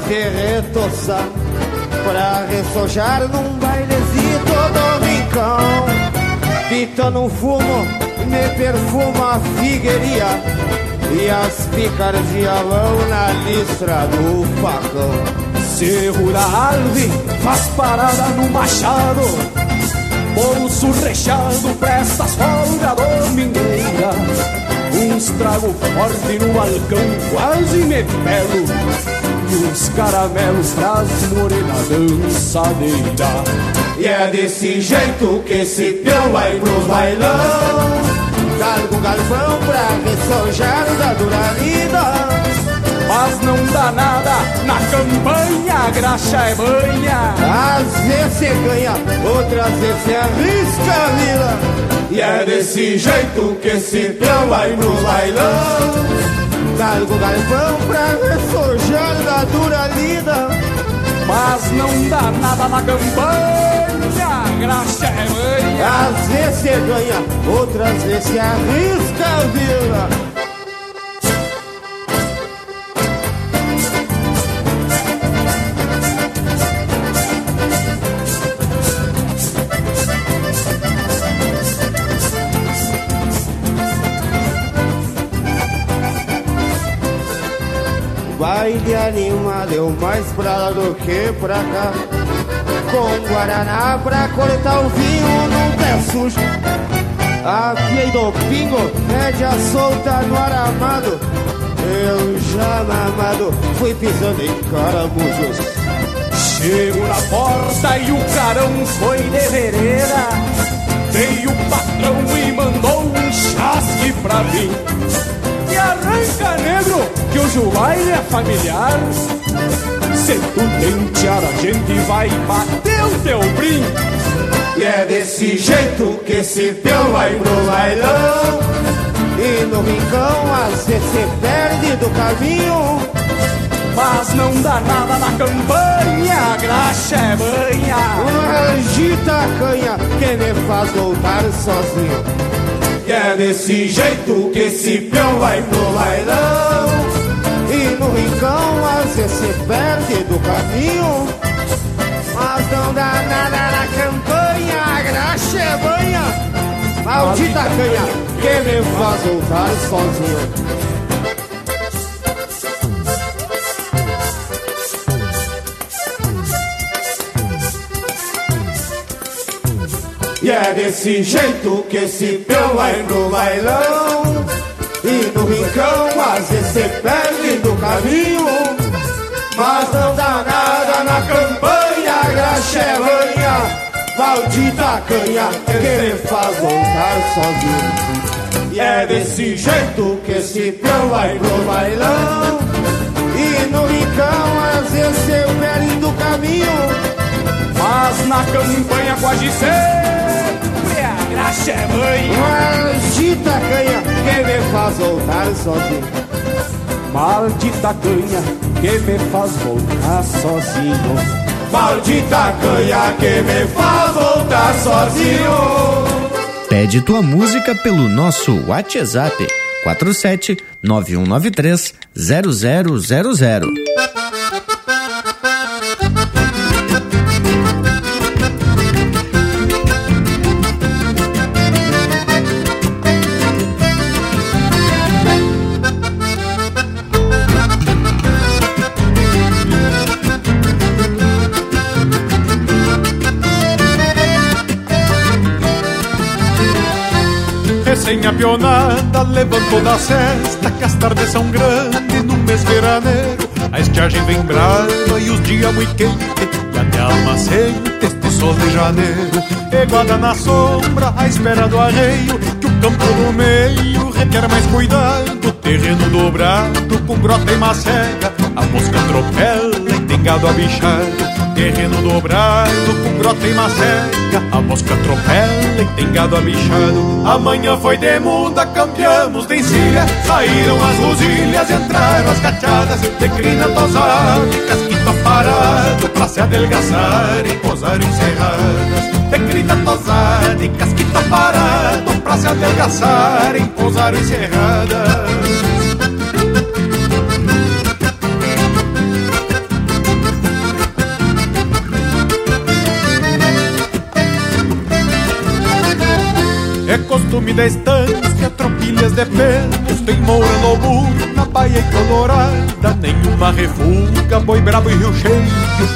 De retoçar Pra ressojar num bailezito do rincão Pita no fumo, me perfuma a figueiria E as picardias vão na listra do facão. Da Alve faz parada no machado. Bolso recheado pra estas folgas domingueiras Uns trago forte no balcão, quase me pego Uns caramelos pras morenas dançadeira E é desse jeito que esse peão vai pros bailão Galgo galvão pra ressojar da dura vida mas não dá nada na campanha, a graxa é banha. Às vezes você ganha, outras vezes você arrisca a vida. E é desse jeito que esse peão vai no bailão Galgo galvão pra ressojar da dura lida Mas não dá nada na campanha, graxa é manha Às vezes você ganha, outras vezes você arrisca a vida baile animado, eu mais pra lá do que pra cá. Com Guaraná pra cortar o vinho num pé sujo. Afiei do pingo, média solta no aramado. Eu já mamado, fui pisando em caramujos. Chego na porta e o carão foi de vereda. Veio o patrão e mandou um chasque pra mim arranca negro, que hoje o baile é familiar. Se tu tentear a gente vai bater o teu brim. E é desse jeito que esse teu vai pro bailão. E no rincão às vezes se perde do caminho. Mas não dá nada na campanha, a graxa é banha. Agita a canha que me faz voltar sozinho. É desse jeito que esse peão vai pro bailão. E no rincão às vezes se perde do caminho. Mas não dá nada na campanha, a graxa é banha. Maldita canha. que me faz voltar sozinho E é desse jeito que esse peão vai no bailão E no rincão às vezes perde do caminho. Mas não dá nada na campanha, a graxa é ranha. Maldita canha que me faz voltar sozinho. E é desse jeito que esse peão vai no bailão E no rincão às vezes perde do caminho mas na campanha quase sempre a graxa é mãe. Maldita canha que me faz voltar sozinho. Maldita canha que me faz voltar sozinho. Maldita canha que me faz voltar sozinho. Pede tua música pelo nosso WhatsApp 47 9193 0000. Sem a pionada levantou da cesta Que as tardes são grandes num mês veraneiro. A estiagem vem brava e os dias muito quentes E até a alma sente este sol de janeiro. Eguada na sombra à espera do arreio Que o campo do meio requer mais cuidado. Terreno dobrado com grota e macega A mosca atropela e tem gado abichado Terreno dobrado com grota e macega A mosca atropela e tem gado abichado. Amanhã foi de muda, campeamos de encilha. Saíram as rosilhas, entraram as cachadas De crina tosada e parado Pra se adelgaçar e posar encerradas De crina tosada e parado Pra se adelgaçar e posar encerradas Costume da estância, tropilhas de pelos Tem moura no burro, na baia e colorada. Nenhuma refuga, boi brabo e rio cheio.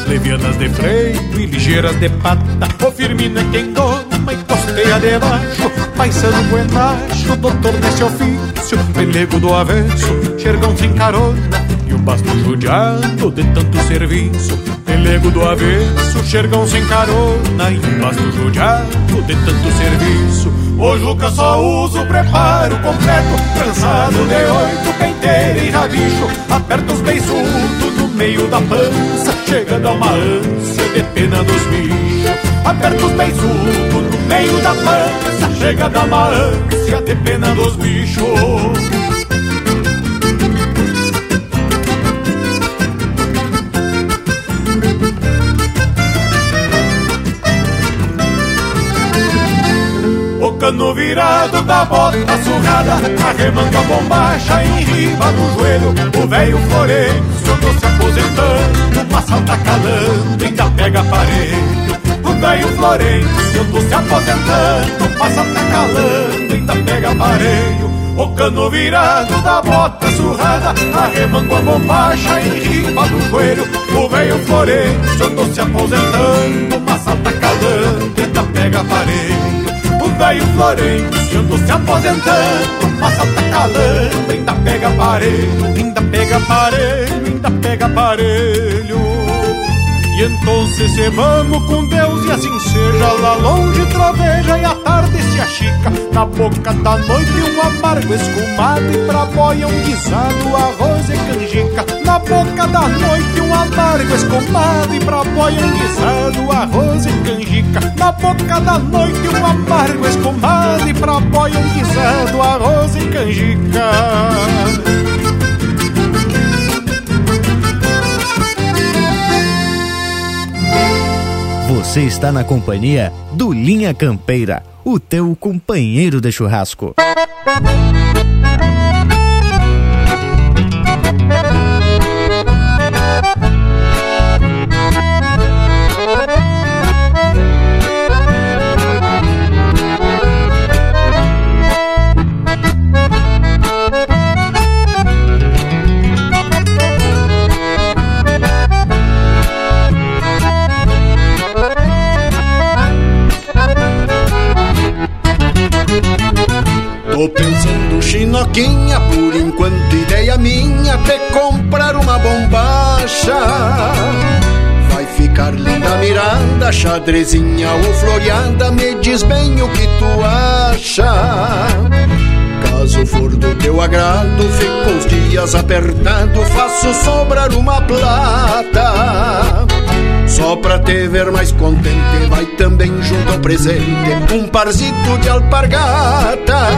Levianas de freio e ligeiras de pata. O firmino é quem doma e costeia debaixo Paisano buenacho, doutor nesse ofício. Pelego do avesso, xergão sem carona Basto judiado de tanto serviço. Pelego do avesso, xergão sem carona E basto judiado de tanto serviço. O Juca só usa o preparo completo. Trançado de oito, penteira e rabicho. Aperta os beiçudos no meio da pança Chega a uma ânsia de pena dos bichos. Aperta os beiçudos no meio da pança Chega a uma ânsia de pena dos bichos cano virado da bota surrada a bombacha em riba do joelho O velho Florencio ando se aposentando Uma salta calando, ainda pega aparelho O velho Florencio ando se aposentando Uma salta calando, ainda pega aparelho o cano virado da bota surrada Arremango a bombacha em riba do joelho O velho Florencio ando se aposentando Uma salta calando, ainda pega aparelho velho Florencio ando se aposentando. Passa tá calando, ainda pega aparelho Ainda pega aparelho, ainda pega aparelho. E então se vamos com Deus e assim seja Lá longe troveja e a tarde se achica. Na boca da noite um amargo escumado E pra boia um guisado, arroz e canjica Na boca da noite um amargo escumado E pra boia um guisado, arroz e canjica Na boca da noite um amargo escumado E pra boia um guisado, arroz e canjica Você está na companhia do Linha Campeira, o teu companheiro de churrasco. Tô pensando chinoquinha, por enquanto ideia minha de comprar uma bombacha. Vai ficar linda mirada, xadrezinha ou floreada, me diz bem o que tu acha. Caso for do teu agrado, fico uns dias apertado, faço sobrar uma plata. Só pra te ver mais contente, vai também junto ao presente um parzito de alpargata.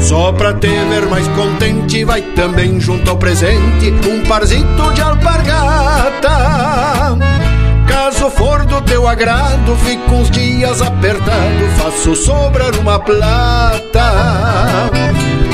Só pra te ver mais contente, vai também junto ao presente um parzito de alpargata. Caso for do teu agrado, fico uns dias apertado, faço sobrar uma plata.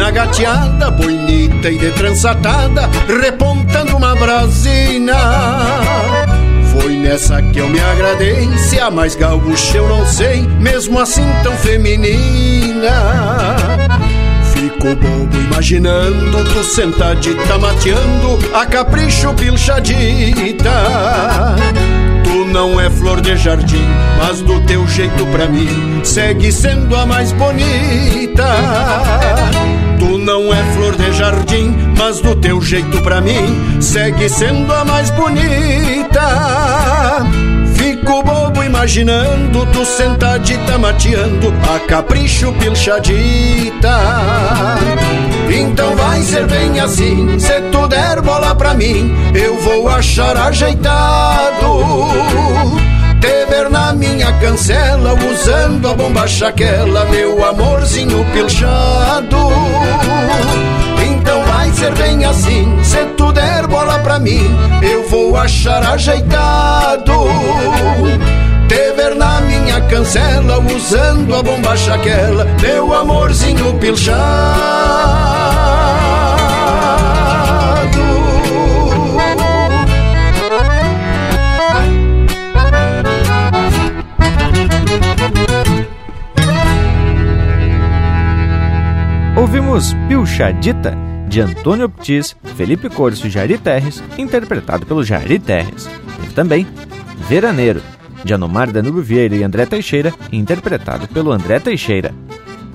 na gateada, bonita e de trançatada, repontando uma brasina. Foi nessa que eu me agradei, se a mais gaúcha eu não sei, mesmo assim tão feminina. Fico bobo imaginando tu sentadita mateando a capricho pilchadita. Tu não é flor de jardim, mas do teu jeito pra mim segue sendo a mais bonita. Não é flor de jardim, mas do teu jeito pra mim segue sendo a mais bonita. Fico bobo imaginando tu sentadita mateando a capricho pilchadita. Então vai ser bem assim, se tu der bola pra mim, eu vou achar ajeitado. Te ver na minha cancela, usando a bomba chaquela, meu amorzinho pilchado. Então vai ser bem assim, se tu der bola pra mim, eu vou achar ajeitado. Te ver na minha cancela, usando a bomba chaquela, meu amorzinho pilchado. Ouvimos Pilchadita, de Antônio Ptis, Felipe Corso e Jari Terres, interpretado pelo Jari Terres. Teve também Veraneiro, de Anomar Danilo Vieira e André Teixeira, interpretado pelo André Teixeira.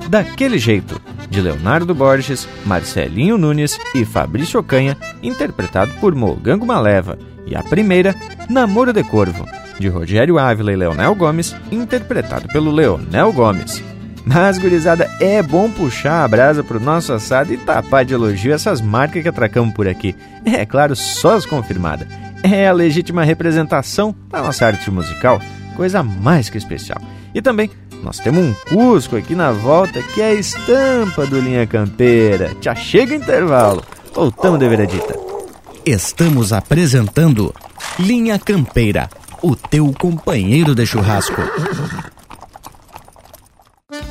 Daquele Jeito, de Leonardo Borges, Marcelinho Nunes e Fabrício Canha, interpretado por Mogango Maleva. E a primeira, Namoro de Corvo, de Rogério Ávila e Leonel Gomes, interpretado pelo Leonel Gomes. Mas, gurizada, é bom puxar a brasa pro nosso assado e tapar de elogio essas marcas que atracamos por aqui. É claro, só as confirmadas. É a legítima representação da nossa arte musical, coisa mais que especial. E também, nós temos um Cusco aqui na volta que é a estampa do Linha Campeira. Já chega intervalo. Voltamos de veredita. Estamos apresentando Linha Campeira, o teu companheiro de churrasco.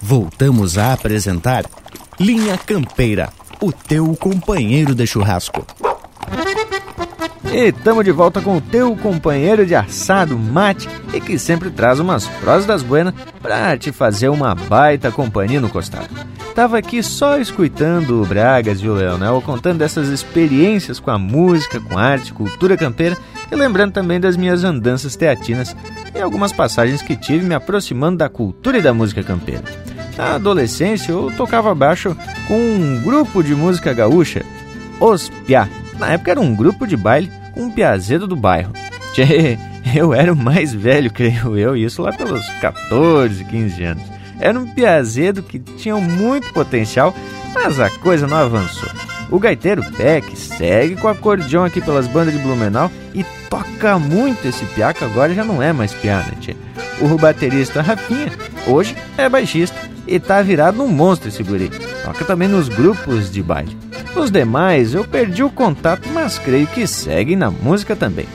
Voltamos a apresentar Linha Campeira, o teu companheiro de churrasco. E estamos de volta com o teu companheiro de assado mate e que sempre traz umas prosas das buenas para te fazer uma baita companhia no costado. Tava aqui só escutando o Bragas e o Leonel contando dessas experiências com a música, com arte, cultura campeira e lembrando também das minhas andanças teatinas e algumas passagens que tive me aproximando da cultura e da música campeira. Na adolescência eu tocava baixo com um grupo de música gaúcha, Os Piá. Na época era um grupo de baile com um piazedo do bairro. Tchê, eu era o mais velho, creio eu, isso lá pelos 14, 15 anos. Era um piazedo que tinha muito potencial, mas a coisa não avançou. O gaiteiro Peck segue com acordeão aqui pelas bandas de Blumenau e toca muito esse que agora já não é mais piá, né, tchê? O baterista Rafinha, hoje é baixista e tá virado um monstro esse guri. Toca também nos grupos de baile. Os demais eu perdi o contato, mas creio que seguem na música também.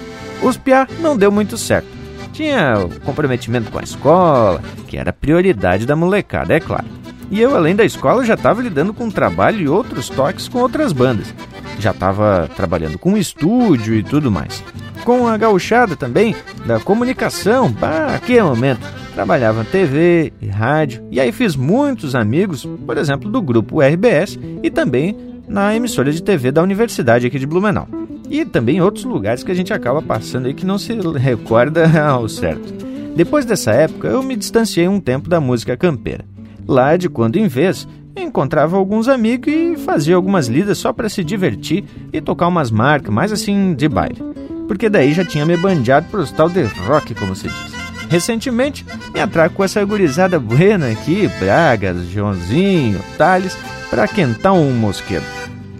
Os piá não deu muito certo. Tinha o comprometimento com a escola, que era prioridade da molecada, é claro. E eu, além da escola, já estava lidando com trabalho e outros toques com outras bandas. Já estava trabalhando com estúdio e tudo mais. Com a gauchada também, da comunicação, bah, que momento! Trabalhava TV e rádio, e aí fiz muitos amigos, por exemplo, do grupo RBS e também na emissora de TV da Universidade aqui de Blumenau. E também outros lugares que a gente acaba passando aí que não se recorda ao certo. Depois dessa época, eu me distanciei um tempo da música campeira. Lá, de quando em vez, encontrava alguns amigos e fazia algumas lidas só para se divertir e tocar umas marcas, mais assim, de baile. Porque daí já tinha me bandeado os tal de rock, como se diz. Recentemente, me atraco com essa gurizada buena aqui, Bragas, Joãozinho, Thales, para quentar um mosquedo.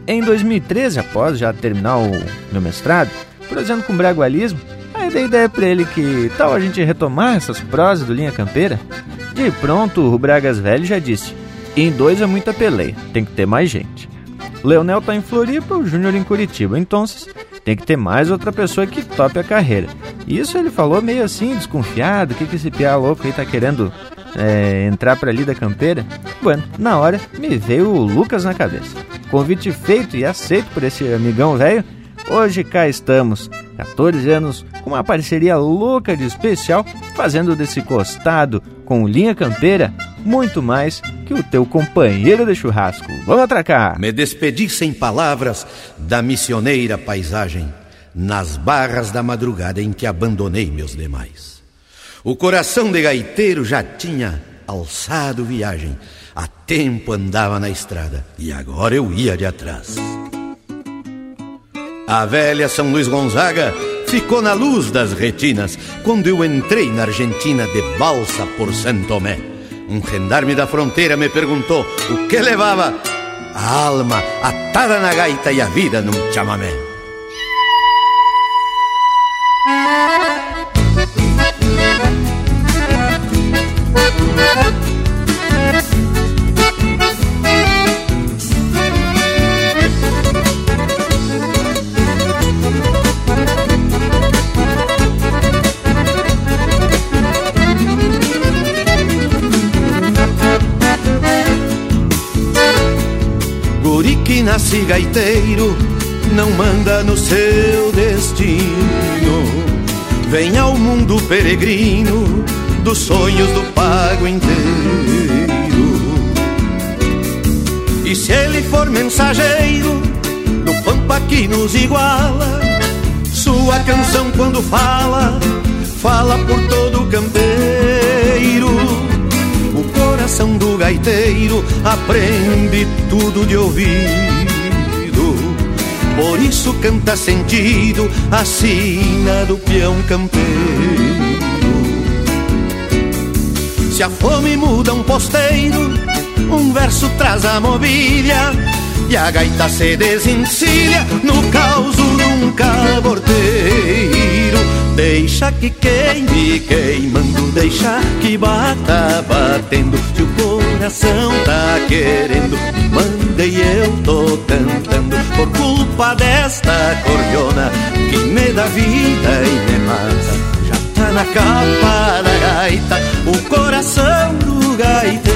Em 2013, após já terminar o meu mestrado, prosendo com bragualismo, dei ideia para ele que tal a gente retomar essas prosas do Linha Campeira. De pronto, o Bragas Velho já disse: em dois é muita peleia, tem que ter mais gente. Leonel tá em Floripa, o Júnior em Curitiba, então tem que ter mais outra pessoa que tope a carreira. Isso ele falou meio assim, desconfiado, o que, que esse piá louco aí tá querendo é, entrar pra ali da campeira? Bueno, na hora me veio o Lucas na cabeça. Convite feito e aceito por esse amigão velho, hoje cá estamos, 14 anos, com uma parceria louca de especial, fazendo desse costado com linha campeira muito mais que o teu companheiro de churrasco. Vamos atracar! Me despedi sem palavras da missioneira paisagem, nas barras da madrugada em que abandonei meus demais. O coração de gaiteiro já tinha alçado viagem, há tempo andava na estrada e agora eu ia de atrás. A velha São Luís Gonzaga ficou na luz das retinas quando eu entrei na Argentina de balsa por Santo Tomé. Um gendarme da fronteira me perguntou o que levava a alma atada na gaita e a vida num chamamé. Nasce gaiteiro, não manda no seu destino. Vem ao mundo peregrino dos sonhos do pago inteiro. E se ele for mensageiro do pampa que nos iguala, sua canção quando fala, fala por todo o campeiro. Coração do gaiteiro aprende tudo de ouvir por isso canta sentido a sina do peão campeiro. Se a fome muda um posteiro, um verso traz a mobília e a gaita se desencilha no caos de um caborteiro. Deixa que queime queimando, deixa que bata batendo. Se o coração tá querendo, manda e eu tô cantando por culpa desta cordiona que me dá vida e me mata. Já tá na capa da gaita o coração do gaiteiro.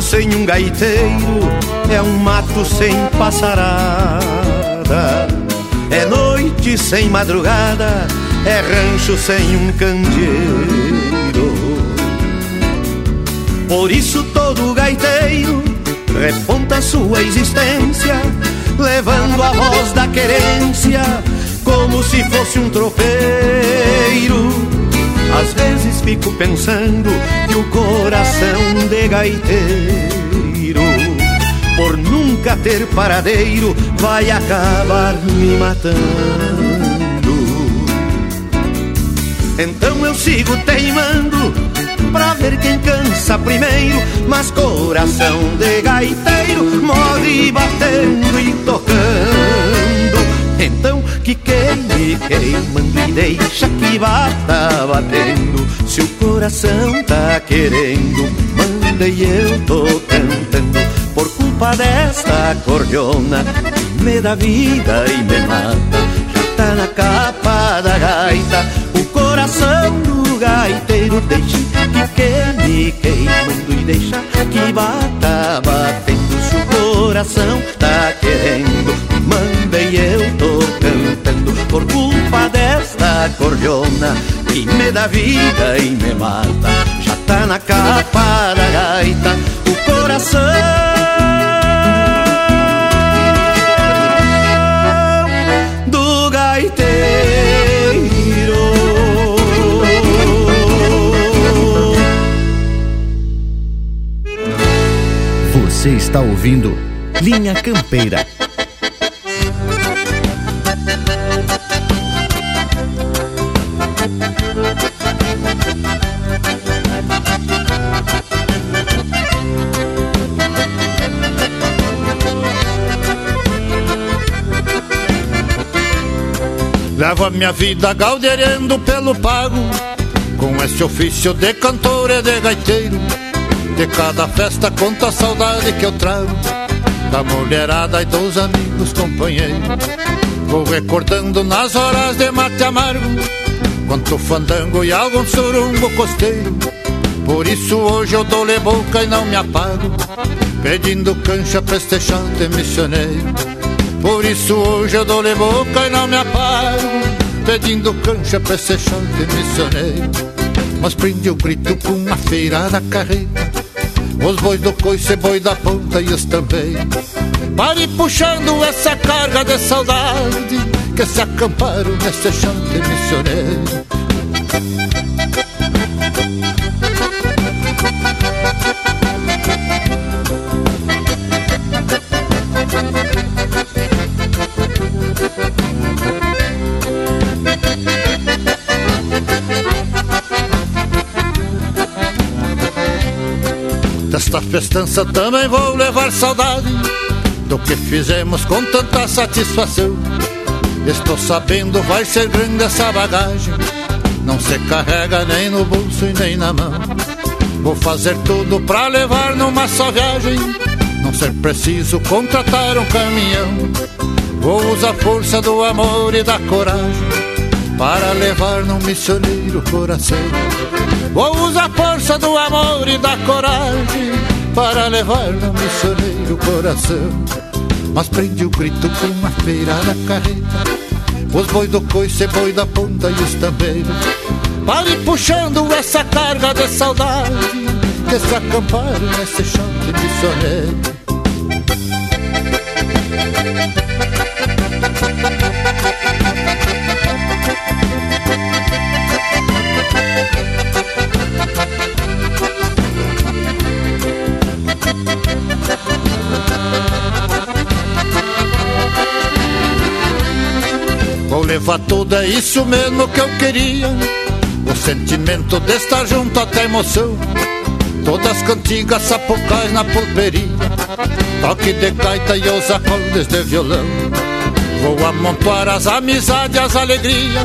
Sem um gaiteiro é um mato sem passarada. É noite sem madrugada, é rancho sem um candeeiro. Por isso todo gaiteiro reponta sua existência, levando a voz da querência como se fosse um tropeiro às vezes fico pensando que o coração de gaiteiro, por nunca ter paradeiro, vai acabar me matando. Então eu sigo teimando pra ver quem cansa primeiro, mas coração de gaiteiro morre batendo e tocando. Então que queime queimando e deixa que bata batendo. Se o coração tá querendo, manda e eu tô cantando. Por culpa desta cordiona me dá vida e me mata. Já tá na capa da gaita o coração do gaiteiro. Deixa que queime queimando e deixa que bata batendo. Se o coração tá querendo, manda e eu tô da acordeona que me dá vida e me mata. Já tá na capa da gaita o coração. do gaiteiro. Você está ouvindo Linha Campeira Levo a minha vida galdeirando pelo pago Com esse ofício de cantor e de gaiteiro. De cada festa conta a saudade que eu trago Da mulherada e dos amigos companheiros Vou recordando nas horas de mate amargo Quanto fandango e algum surumbo costeiro. Por isso hoje eu dou-lhe boca e não me apago Pedindo cancha chante missioneiro. Por isso hoje eu dou-lhe boca e não me apago Pedindo cancha pra esse chante missioneiro. Mas prende o grito com a feira da carreta Os bois do coice, boi da ponta e os também. Pare puxando essa carga de saudade Que se acamparam nesse chante missioneiro festança também vou levar saudade Do que fizemos com tanta satisfação. Estou sabendo vai ser grande essa bagagem Não se carrega nem no bolso e nem na mão. Vou fazer tudo pra levar numa só viagem Não ser preciso contratar um caminhão. Vou usar a força do amor e da coragem Para levar num missioneiro coração. Vou usar a força do amor e da coragem Para levar no missioneiro coração. Mas prende o grito com a feira da carreta. Os boi do coice, boi da ponta e os tambeiros. Para ir puxando essa carga de saudade Que se acamparam nesse chão de missioneiro Vou levar tudo, é isso mesmo que eu queria. O sentimento de estar junto até emoção. Todas cantigas sapocais na pulperia. Toque de gaita e os acordes de violão. Vou amontoar as amizades as alegrias.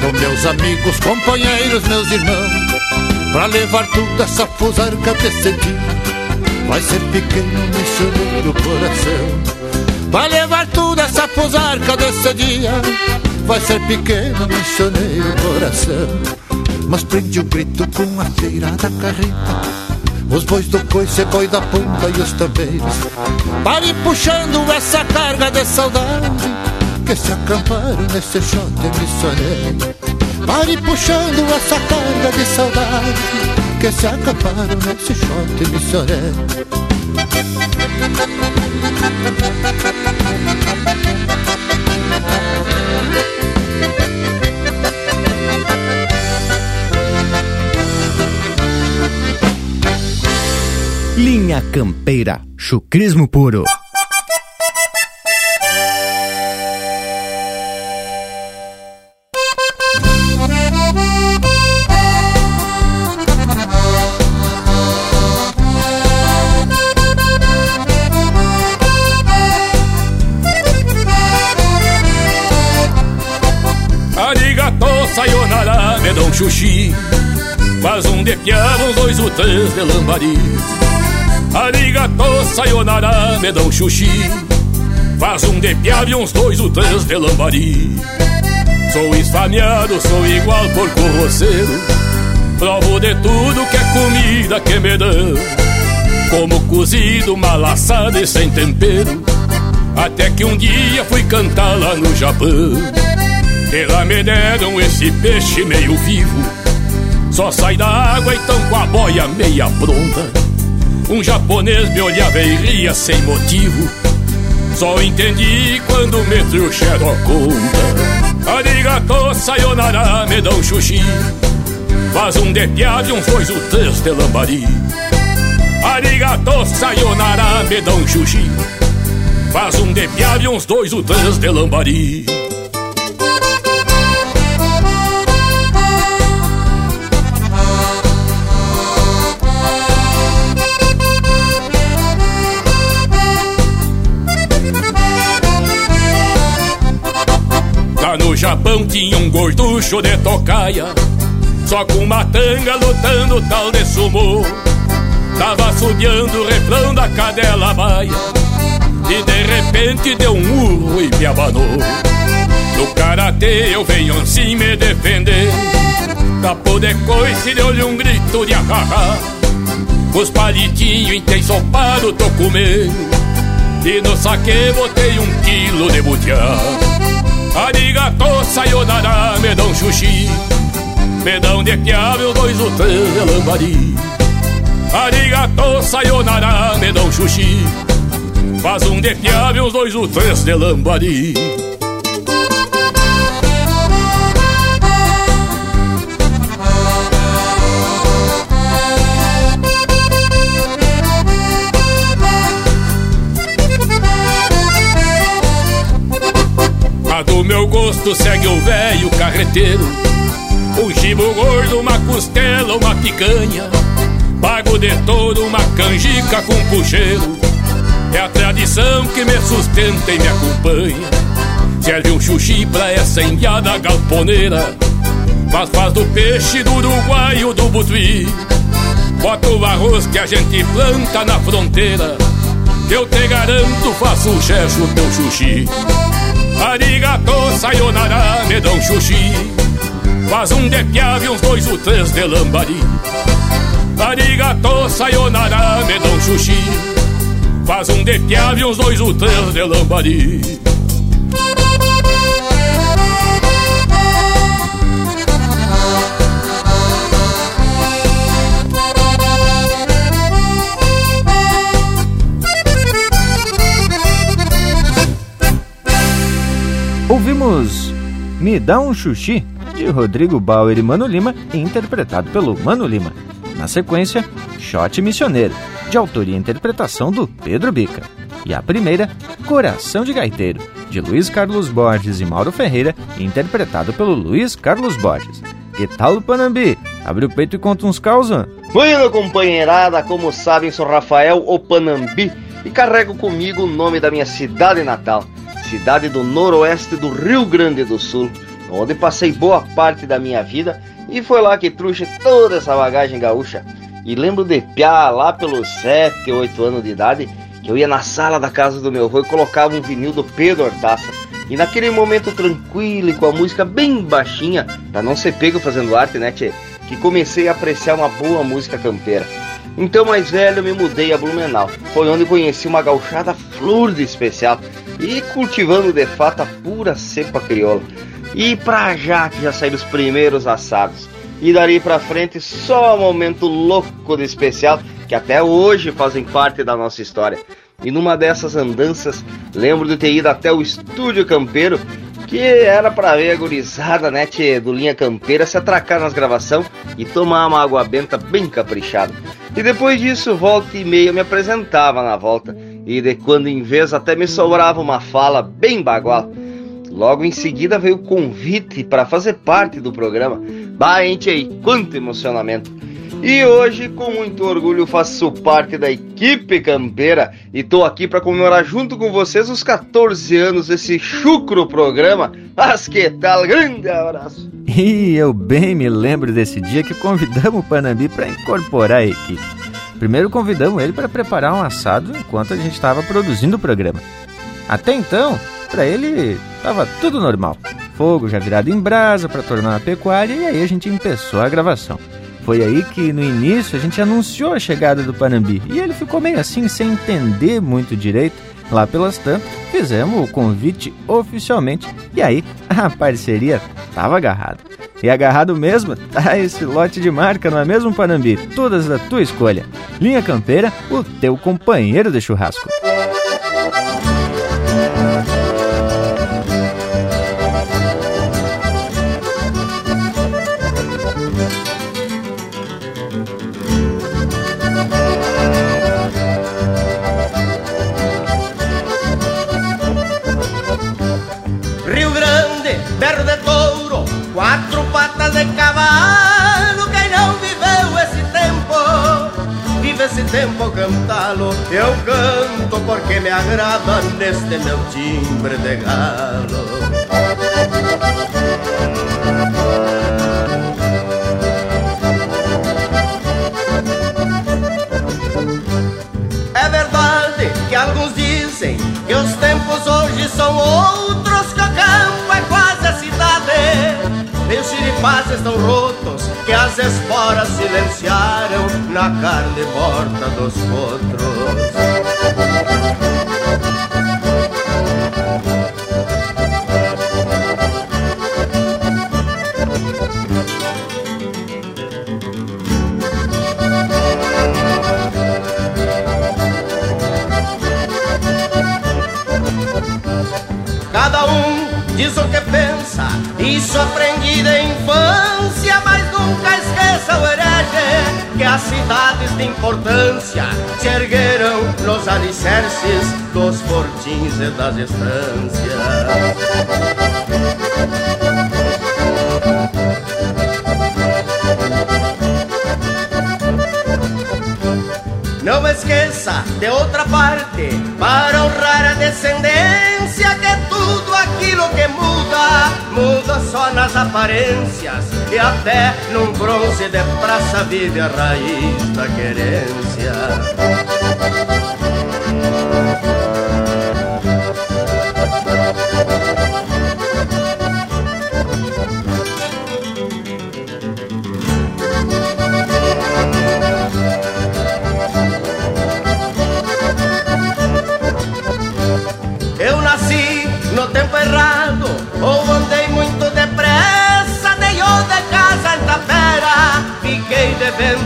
Com meus amigos, companheiros, meus irmãos. Pra levar tudo essa fusarca desse dia Vai ser pequeno missioneiro coração. Vai levar tudo essa fusarca desse dia. Vai ser pequeno missioneiro coração. Mas prende o grito com a feira da carreta. Os bois do coice, boi da ponta e os tambeiros. Pare puxando essa carga de saudade. Que se acamparam nesse shot missioneiro Pare puxando essa carga de saudade. Que se acamparam nesse shot missioneiro Linha Campeira, chucrismo puro. Xuxi. Faz um de piava, uns dois ou três de lambari. Arigato, sayonara, me um xuxi. Faz um de piava e uns dois ou três de lambari. Sou esfameado, sou igual porco roceiro Provo de tudo que é comida que me dão. Como cozido, mal assado e sem tempero. Até que um dia fui cantar lá no Japão E lá me deram esse peixe meio vivo. Só sai da água então com a boia meia pronta. Um japonês me olhava e ria sem motivo. Só entendi quando me trouxeram conta. Arigato, sayonara, me um xuxi. Faz um de piada e uns dois ou três de lambari. Arigato, sayonara, me xuxi. Faz um de piave, uns dois ou três de lambari Japão tinha um gorducho de tocaia. Só com uma tanga lutando tal de sumô Tava subiando o refrão da cadela baia. E de repente deu um urro e me abanou. No karatê eu venho assim me defender. Capô de coice deu-lhe um grito de acarrar Os palitinhos ensopado tô comendo. E no saque botei um quilo de butiá Arigato, sayonara, me dão xuxi Me dão de quiabo, dois ou três de lambari. Arigato, sayonara, me dão xuxi Faz um de quiabo, dois ou três de lambari gosto segue o velho carreteiro. Um chibo gordo, uma costela, uma picanha. Pago de todo uma canjica com puxeiro. É a tradição que me sustenta e me acompanha. Serve um xuxi pra essa indiada galponeira. Mas faz do peixe do uruguaio do butuí Bota o arroz que a gente planta na fronteira. Eu te garanto, faço o checho teu xuxi Arigato, sayonara, me dão xuxi. Faz um de piave, uns dois ou três de lambari. Arigato, sayonara, me dão xuxi. Faz um de piave, uns dois ou três de lambari Ouvimos Me Dá um Xuxi, de Rodrigo Bauer e Mano Lima, interpretado pelo Mano Lima. Na sequência, Shot Missioneiro, de autoria e interpretação do Pedro Bica. E a primeira, Coração de Gaiteiro, de Luiz Carlos Borges e Mauro Ferreira, interpretado pelo Luiz Carlos Borges. Que tal, Panambi? Abre o peito e conta uns causa. Bueno, companheirada, como sabem, sou Rafael o Panambi e carrego comigo o nome da minha cidade natal, cidade do noroeste do Rio Grande do Sul, onde passei boa parte da minha vida e foi lá que trouxe toda essa bagagem gaúcha. E lembro de piá lá pelos 7, 8 anos de idade, que eu ia na sala da casa do meu avô e colocava um vinil do Pedro Hortaça. E naquele momento tranquilo e com a música bem baixinha, pra não ser pego fazendo arte, né, tchê? Que comecei a apreciar uma boa música campeira. Então, mais velho, me mudei a Blumenau. Foi onde conheci uma gauchada flor de especial e cultivando de fato a pura cepa crioula. E pra já que já saíram os primeiros assados. E dali pra frente só momento louco de especial que até hoje fazem parte da nossa história. E numa dessas andanças, lembro de ter ido até o estúdio campeiro, que era pra ver a gurizada, né, do Linha Campeira se atracar nas gravações e tomar uma água benta bem caprichada. E depois disso, volta e meia, eu me apresentava na volta, e de quando em vez até me sobrava uma fala bem bagual. Logo em seguida veio o convite para fazer parte do programa. Bah, hein, tchê, quanto emocionamento! E hoje, com muito orgulho, faço parte da equipe campeira e tô aqui para comemorar junto com vocês os 14 anos desse chucro programa. Mas que tal? Grande abraço! E eu bem me lembro desse dia que convidamos o Panambi para incorporar a equipe. Primeiro convidamos ele para preparar um assado enquanto a gente estava produzindo o programa. Até então, para ele estava tudo normal. Fogo já virado em brasa para tornar a pecuária e aí a gente começou a gravação. Foi aí que no início a gente anunciou a chegada do Panambi e ele ficou meio assim sem entender muito direito. Lá pelas tantas, fizemos o convite oficialmente e aí a parceria tava agarrada. E agarrado mesmo tá esse lote de marca, não é mesmo, Panambi? Todas da tua escolha. Linha Campeira, o teu companheiro de churrasco. Eu canto porque me agrada neste meu timbre de galo. É verdade que alguns dizem que os tempos hoje são outros, que o campo é quase a cidade. Os xiripás estão rotos, que as esporas silenciaram na carne morta dos potros. Alicerces dos fortins e das estâncias. Não esqueça, de outra parte, para honrar a descendência, que tudo aquilo que muda, muda só nas aparências, e até num bronze de praça vive a raiz da querência.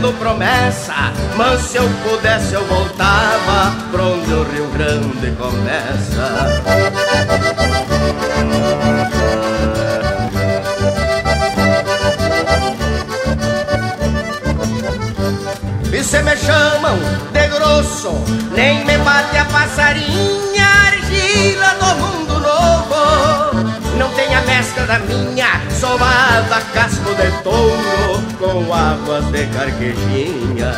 Devendo promessa, mas se eu pudesse eu voltava pra onde o Rio Grande começa. E se me chamam de grosso, nem me bate a passarinha, argila do mundo novo. Não tem a mescla da minha, sovada casco de touro, com águas de carquejinha.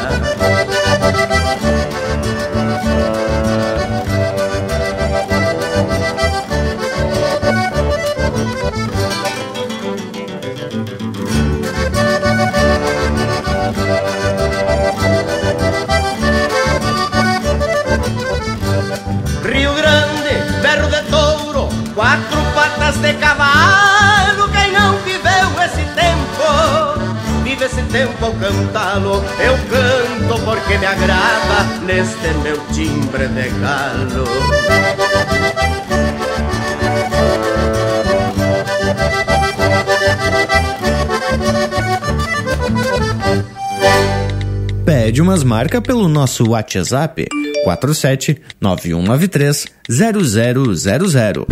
Rio Grande, berro de touro, quatro patas de cavalo. Ao cantá-lo. Eu canto porque me agrada neste meu timbre de galo. Pede umas marcas pelo nosso WhatsApp 47 9193 0000.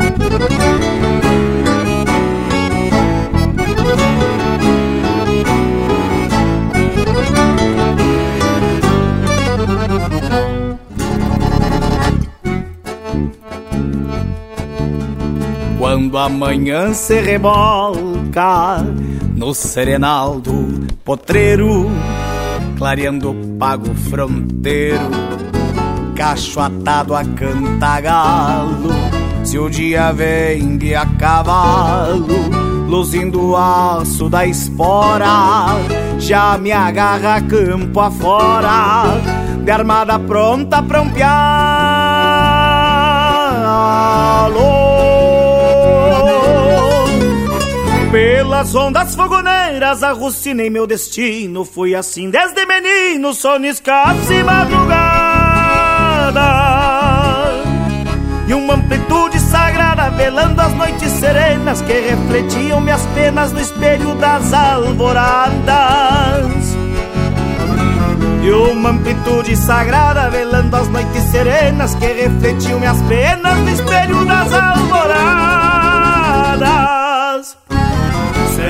Quando a manhã se rebolca no serenal do potreiro, clareando o pago fronteiro, cacho atado a cantagalo. Se o dia vem de a cavalo, luzindo o aço da espora, já me agarra campo afora, de armada pronta pra um Pelas ondas fogoneiras arrucinei meu destino. Fui assim desde menino, sono escasso e madrugada. E uma amplitude sagrada velando as noites serenas Que refletiam minhas penas no espelho das alvoradas. E uma amplitude sagrada velando as noites serenas que refletiam minhas penas no espelho das alvoradas.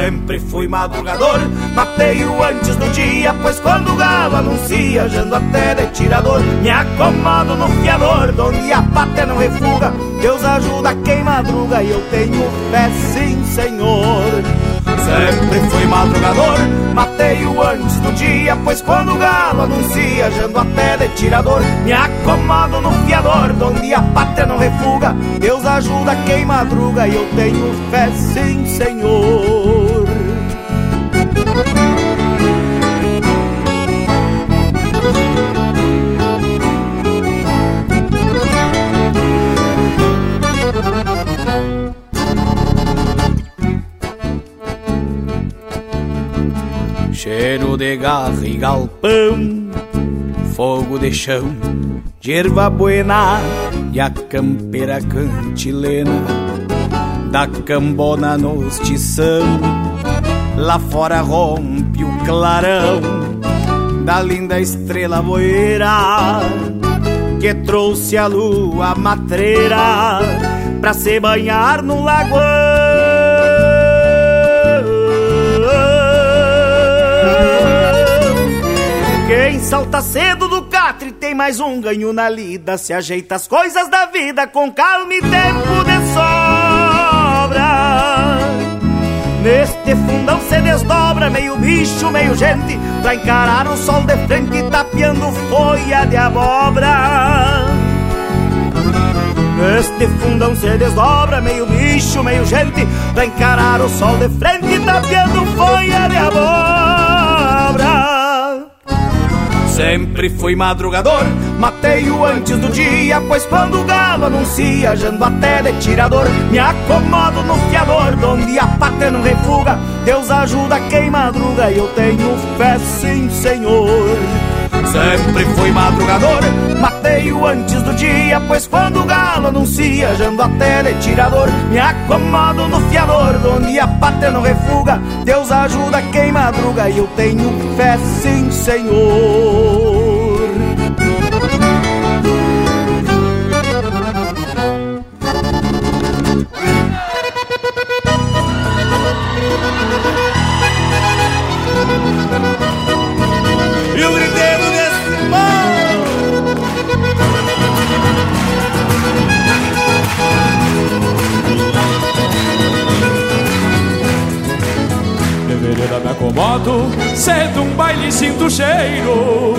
Sempre fui madrugador, mateio antes do dia, pois quando o galo anuncia, jando até de tirador, me acomodo no fiador, donde a pátria não refuga, Deus ajuda quem madruga e eu tenho fé sim, Senhor. Sempre fui madrugador, matei-o antes do dia, pois quando o galo anuncia, jando até de tirador, me acomodo no fiador, donde a pátria não refuga, Deus ajuda quem madruga e eu tenho fé, sim, Senhor. Cheiro de garra e galpão, fogo de chão, de erva buena e a campeira cantilena da cambona nos tição. Lá fora rompe o clarão da linda estrela boeira que trouxe a lua matreira pra se banhar no lagoão. Quem salta cedo do catre tem mais um ganho na lida. Se ajeita as coisas da vida com calma e tempo de sobra. Neste fundão se desdobra, meio bicho, meio gente, pra encarar o sol de frente, tapeando folha de abóbora. Neste fundão se desdobra, meio bicho, meio gente, pra encarar o sol de frente, tapeando folha de abóbora. Sempre fui madrugador, matei-o antes do dia, pois quando o galo anuncia, jando até de tirador, me acomodo no fiador, donde a pátria não refuga, Deus ajuda quem madruga e eu tenho fé sim, Senhor. Sempre fui madrugador, matei-o antes do dia, pois quando o galo anuncia, jando até de tirador, me acomodo no fiador, donde a pátria não refuga, Deus ajuda quem madruga e eu tenho fé sim, Senhor. Acomodo, cedo um baile sinto cheiro.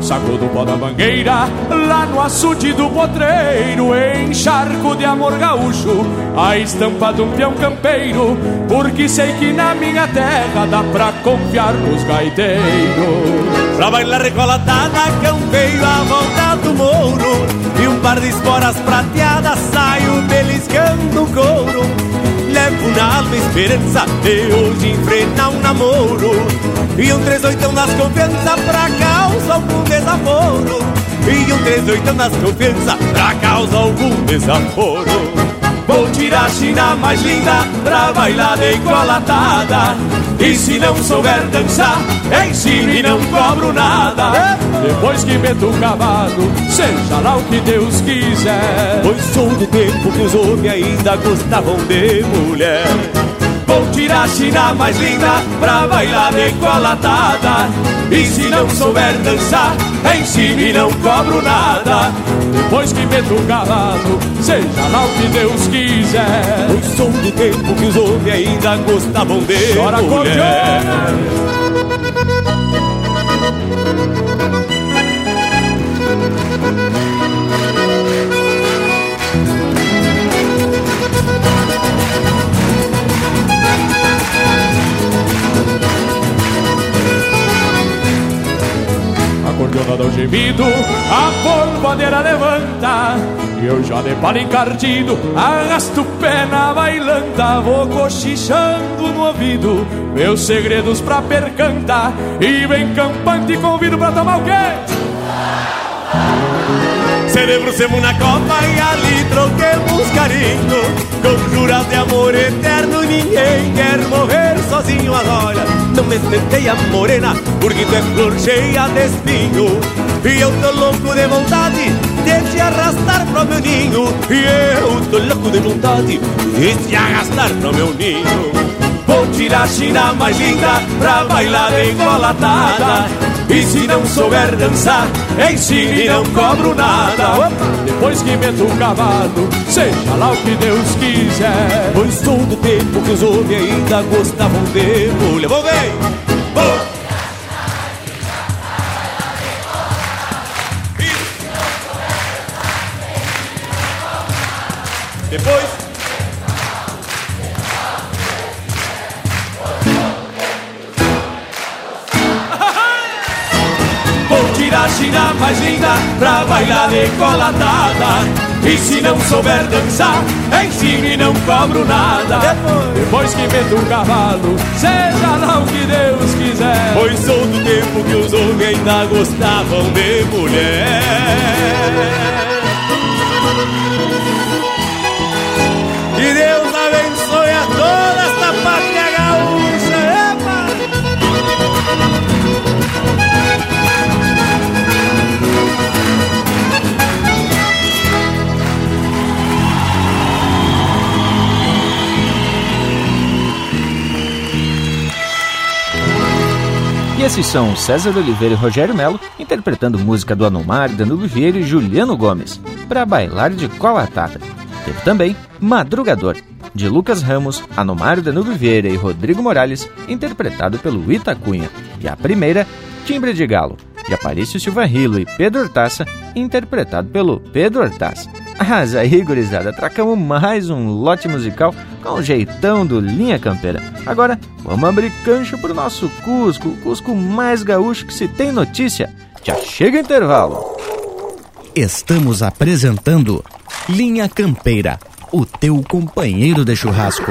Sacudo o pó da mangueira, lá no açude do potreiro. Encharco de amor gaúcho, a estampa de um peão campeiro. Porque sei que na minha terra dá pra confiar nos gaiteiros. Pra bailar recolatada, campeio a volta do mouro E um par de esporas prateadas, saio beliscando o couro Levo na alma esperança. De hoje enfrentar um namoro. E um três oitão nas confiança pra causa algum desaforo. E um três oitão nas confiança pra causa algum desaforo. Vou tirar a China mais linda pra bailar de colatada E se não souber dançar, ensine e não cobro nada. Depois que meto o cavalo, seja lá o que Deus quiser. Pois sou do tempo que os homens ainda gostavam de mulher Vou tirar a China mais linda pra bailar de colatada E se não souber dançar, ensine e não cobro nada. Depois que meto o cavalo, seja lá o que Deus quiser. Pois sou do tempo que os homens ainda gostavam de Chora, mulher Ao gemido, a polvadeira levanta. E eu já de palo encardido, arrasto o pé na bailanta. Vou cochichando no ouvido, meus segredos pra percantar E vem campante convido pra tomar o quê? Celebramos na copa e ali troquemos carinho Com juras de amor eterno ninguém quer morrer sozinho agora. Não me senteia morena porque tu é flor cheia de espinho. E eu tô louco de vontade de te arrastar pro meu ninho. E eu tô louco de vontade de te arrastar pro meu ninho. Vou tirar a China mais linda pra bailar engolatada E se não souber dançar, ensine e não cobro nada Depois que meto o cavalo, seja lá o que Deus quiser. Pois todo tempo que os homens ainda gostavam de mulher. Vamos ver! Vamos! Mais pra bailar decolatada. E se não souber dançar, ensine e não cobro nada. Depois, Depois que meto o cavalo, seja lá o que Deus quiser. Pois sou do tempo que os homens ainda gostavam de mulher. E esses são César Oliveira e Rogério Melo interpretando música do Anomar, Danilo Vieira e Juliano Gomes, para bailar de cola atada. Teve também Madrugador, de Lucas Ramos, Anomário Danilo Vieira e Rodrigo Morales, interpretado pelo Itacunha. E a primeira, Timbre de Galo, de Aparício Silva Rilo e Pedro Hortaça, interpretado pelo Pedro Hortaça. Mas aí, gurizada, tracamos mais um lote musical com o jeitão do Linha Campeira. Agora, vamos abrir cancho pro nosso Cusco, o Cusco mais gaúcho que se tem notícia. Já chega intervalo. Estamos apresentando Linha Campeira, o teu companheiro de churrasco.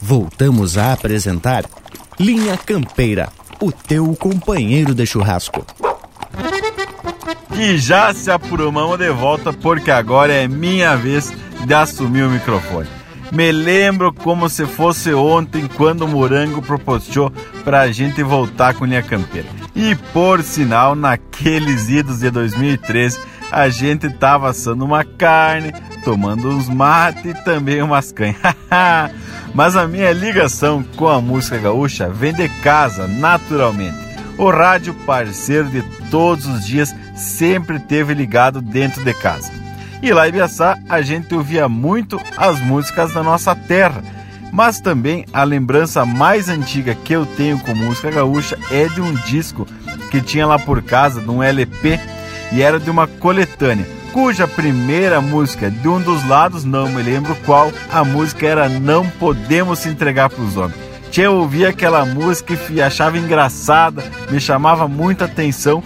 Voltamos a apresentar Linha Campeira, o teu companheiro de churrasco. E já se aprumamos de volta porque agora é minha vez de assumir o microfone. Me lembro como se fosse ontem quando o Morango propuseou pra gente voltar com Linha Campeira. E por sinal, naqueles idos de 2013, a gente tava assando uma carne, tomando uns mate e também umas canhas. Mas a minha ligação com a música gaúcha vem de casa, naturalmente. O rádio parceiro de todos os dias sempre teve ligado dentro de casa. E lá em Biaçá a gente ouvia muito as músicas da nossa terra. Mas também a lembrança mais antiga que eu tenho com música gaúcha é de um disco que tinha lá por casa, num LP, e era de uma coletânea, cuja primeira música de um dos lados, não me lembro qual, a música era Não Podemos Se Entregar para os Homens. Tinha ouvia aquela música e achava engraçada, me chamava muita atenção.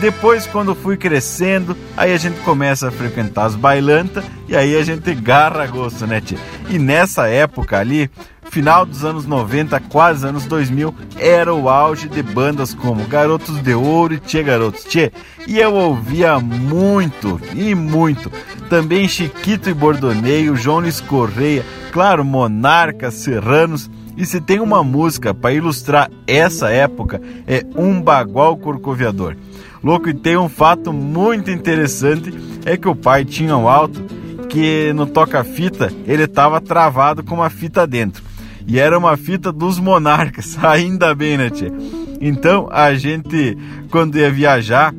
Depois, quando fui crescendo, aí a gente começa a frequentar as bailantas e aí a gente garra gosto, né, tia? E nessa época ali, final dos anos 90, quase anos 2000, era o auge de bandas como Garotos de Ouro e Tchê Garotos Tchê. E eu ouvia muito, e muito. Também Chiquito e Bordoneio, João Luiz Correia, claro, Monarcas, Serranos. E se tem uma música para ilustrar essa época, é Um Bagual Corcoviador. Louco, e tem um fato muito interessante, é que o pai tinha um alto que no toca-fita ele estava travado com uma fita dentro. E era uma fita dos monarcas, ainda bem, né, tia? Então a gente, quando ia viajar,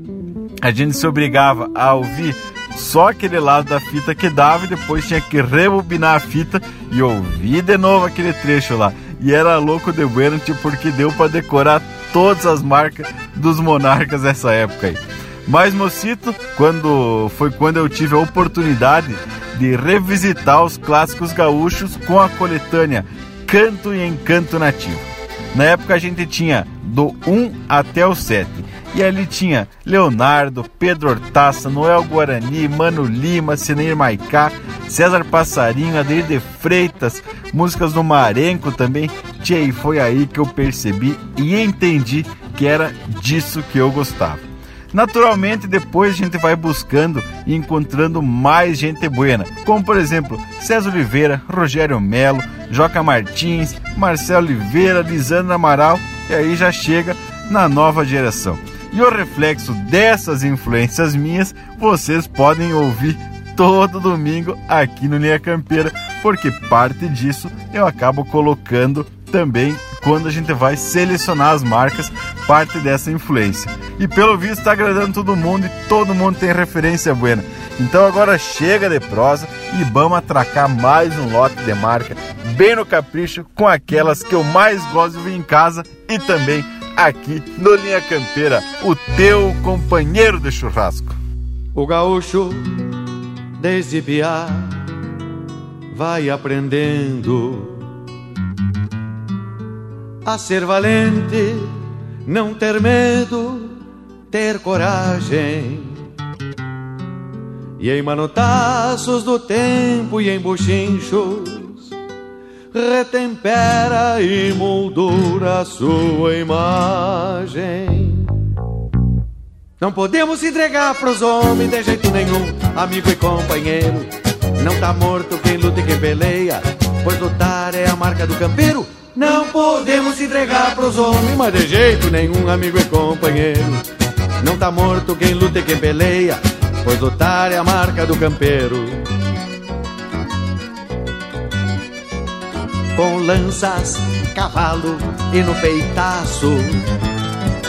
a gente se obrigava a ouvir só aquele lado da fita que dava e depois tinha que rebobinar a fita e ouvir de novo aquele trecho lá. E era louco de bueno, porque deu para decorar todas as marcas dos monarcas dessa época aí. Mas, mocito, quando foi quando eu tive a oportunidade de revisitar os clássicos gaúchos com a coletânea Canto e Encanto Nativo. Na época a gente tinha do 1 até o 7. E ali tinha Leonardo, Pedro Hortaça, Noel Guarani, Mano Lima, Sineir Maicá, César Passarinho, Adeir de Freitas, músicas do Marenco também. Tchê, e foi aí que eu percebi e entendi que era disso que eu gostava. Naturalmente, depois a gente vai buscando e encontrando mais gente buena, como por exemplo César Oliveira, Rogério Melo, Joca Martins, Marcelo Oliveira, Lisandro Amaral, e aí já chega na nova geração. E o reflexo dessas influências minhas vocês podem ouvir todo domingo aqui no Linha Campeira, porque parte disso eu acabo colocando também quando a gente vai selecionar as marcas, parte dessa influência. E pelo visto está agradando todo mundo e todo mundo tem referência buena. Então agora chega de prosa e vamos atracar mais um lote de marca bem no capricho com aquelas que eu mais gosto de ver em casa e também aqui no Linha Campeira, o teu companheiro de churrasco. O gaúcho desde vai aprendendo a ser valente, não ter medo, ter coragem. E em manotaços do tempo e em bochinchos, retempera e moldura a sua imagem. Não podemos entregar pros homens de jeito nenhum, amigo e companheiro. Não tá morto quem luta e quem peleia, pois lutar é a marca do campeiro. Não podemos entregar pros homens, mas de jeito nenhum, amigo e companheiro. Não tá morto quem luta e quem peleia, pois lutar é a marca do campeiro. Com lanças, cavalo e no peitaço,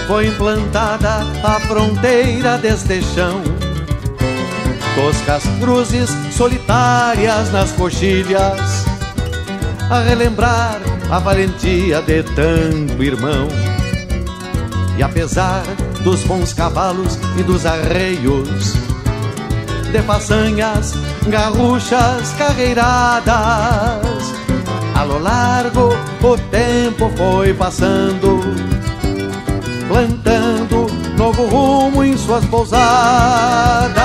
foi implantada a fronteira deste chão. Toscas cruzes solitárias nas coxilhas, a relembrar a valentia de tanto irmão. E apesar dos bons cavalos e dos arreios, de façanhas, garruchas, carreiradas, a lo largo o tempo foi passando, plantando novo rumo em suas pousadas.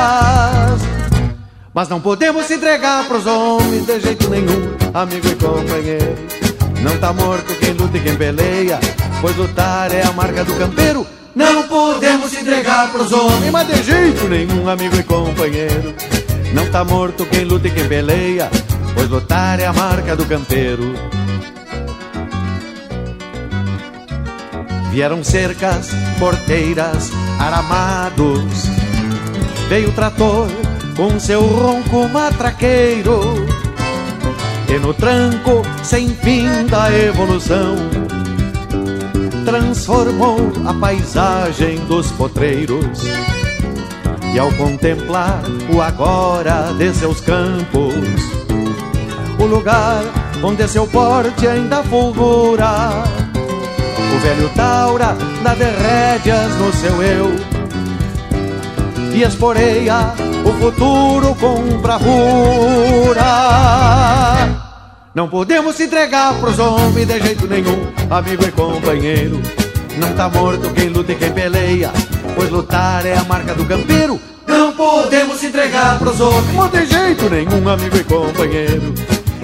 Mas não podemos se entregar pros homens de jeito nenhum, amigo e companheiro. Não tá morto quem luta e quem peleia, pois lutar é a marca do campeiro. Não podemos entregar pros homens, mas de jeito nenhum, amigo e companheiro. Não tá morto quem luta e quem peleia, pois lutar é a marca do campeiro. Vieram cercas, porteiras, aramados. Veio o trator com seu ronco matraqueiro e no tranco sem fim da evolução transformou a paisagem dos potreiros. E ao contemplar o agora de seus campos, o lugar onde seu porte ainda fulgura, o velho Taura dá de rédeas no seu eu e esporeia o futuro com bravura. Não podemos entregar pros homens de jeito nenhum, amigo e companheiro. Não tá morto quem luta e quem peleia, pois lutar é a marca do campeiro. Não podemos entregar pros homens de jeito nenhum, amigo e companheiro.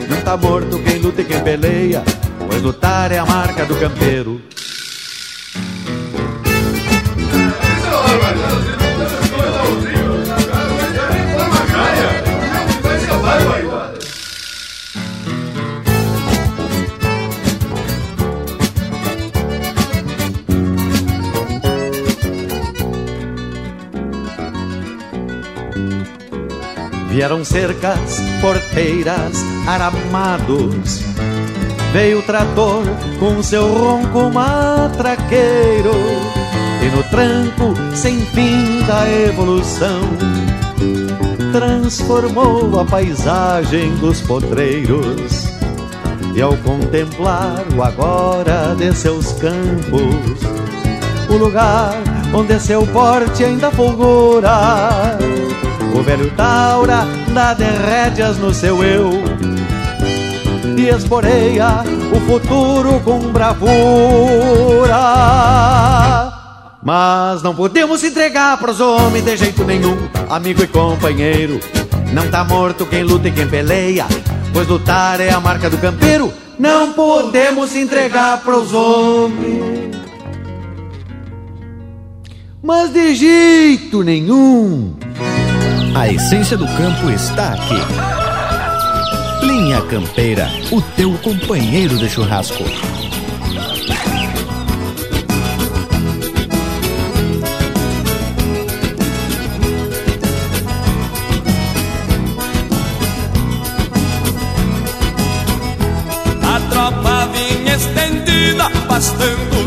Não tá morto quem luta e quem peleia, pois lutar é a marca do campeiro. Vieram cercas, porteiras, aramados. Veio o trator com seu ronco matraqueiro. E no tranco sem fim da evolução, transformou a paisagem dos potreiros. E ao contemplar o agora de seus campos, o lugar onde seu porte ainda fulgura o velho Taura dá de rédeas no seu eu E esporeia o futuro com bravura. Mas não podemos entregar pros homens de jeito nenhum. Amigo e companheiro Não tá morto quem luta e quem peleia Pois lutar é a marca do campeiro. Não podemos entregar pros homens. Mas de jeito nenhum! A essência do campo está aqui. Linha Campeira, o teu companheiro de churrasco. A tropa vinha estendida, pastando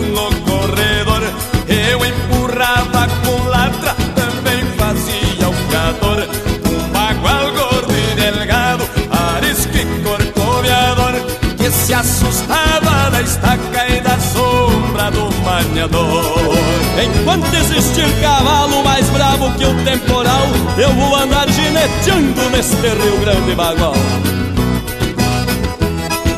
assustava da estaca e da sombra do manhador. Enquanto existir cavalo mais bravo que o temporal, eu vou andar gineteando neste Rio Grande bagual.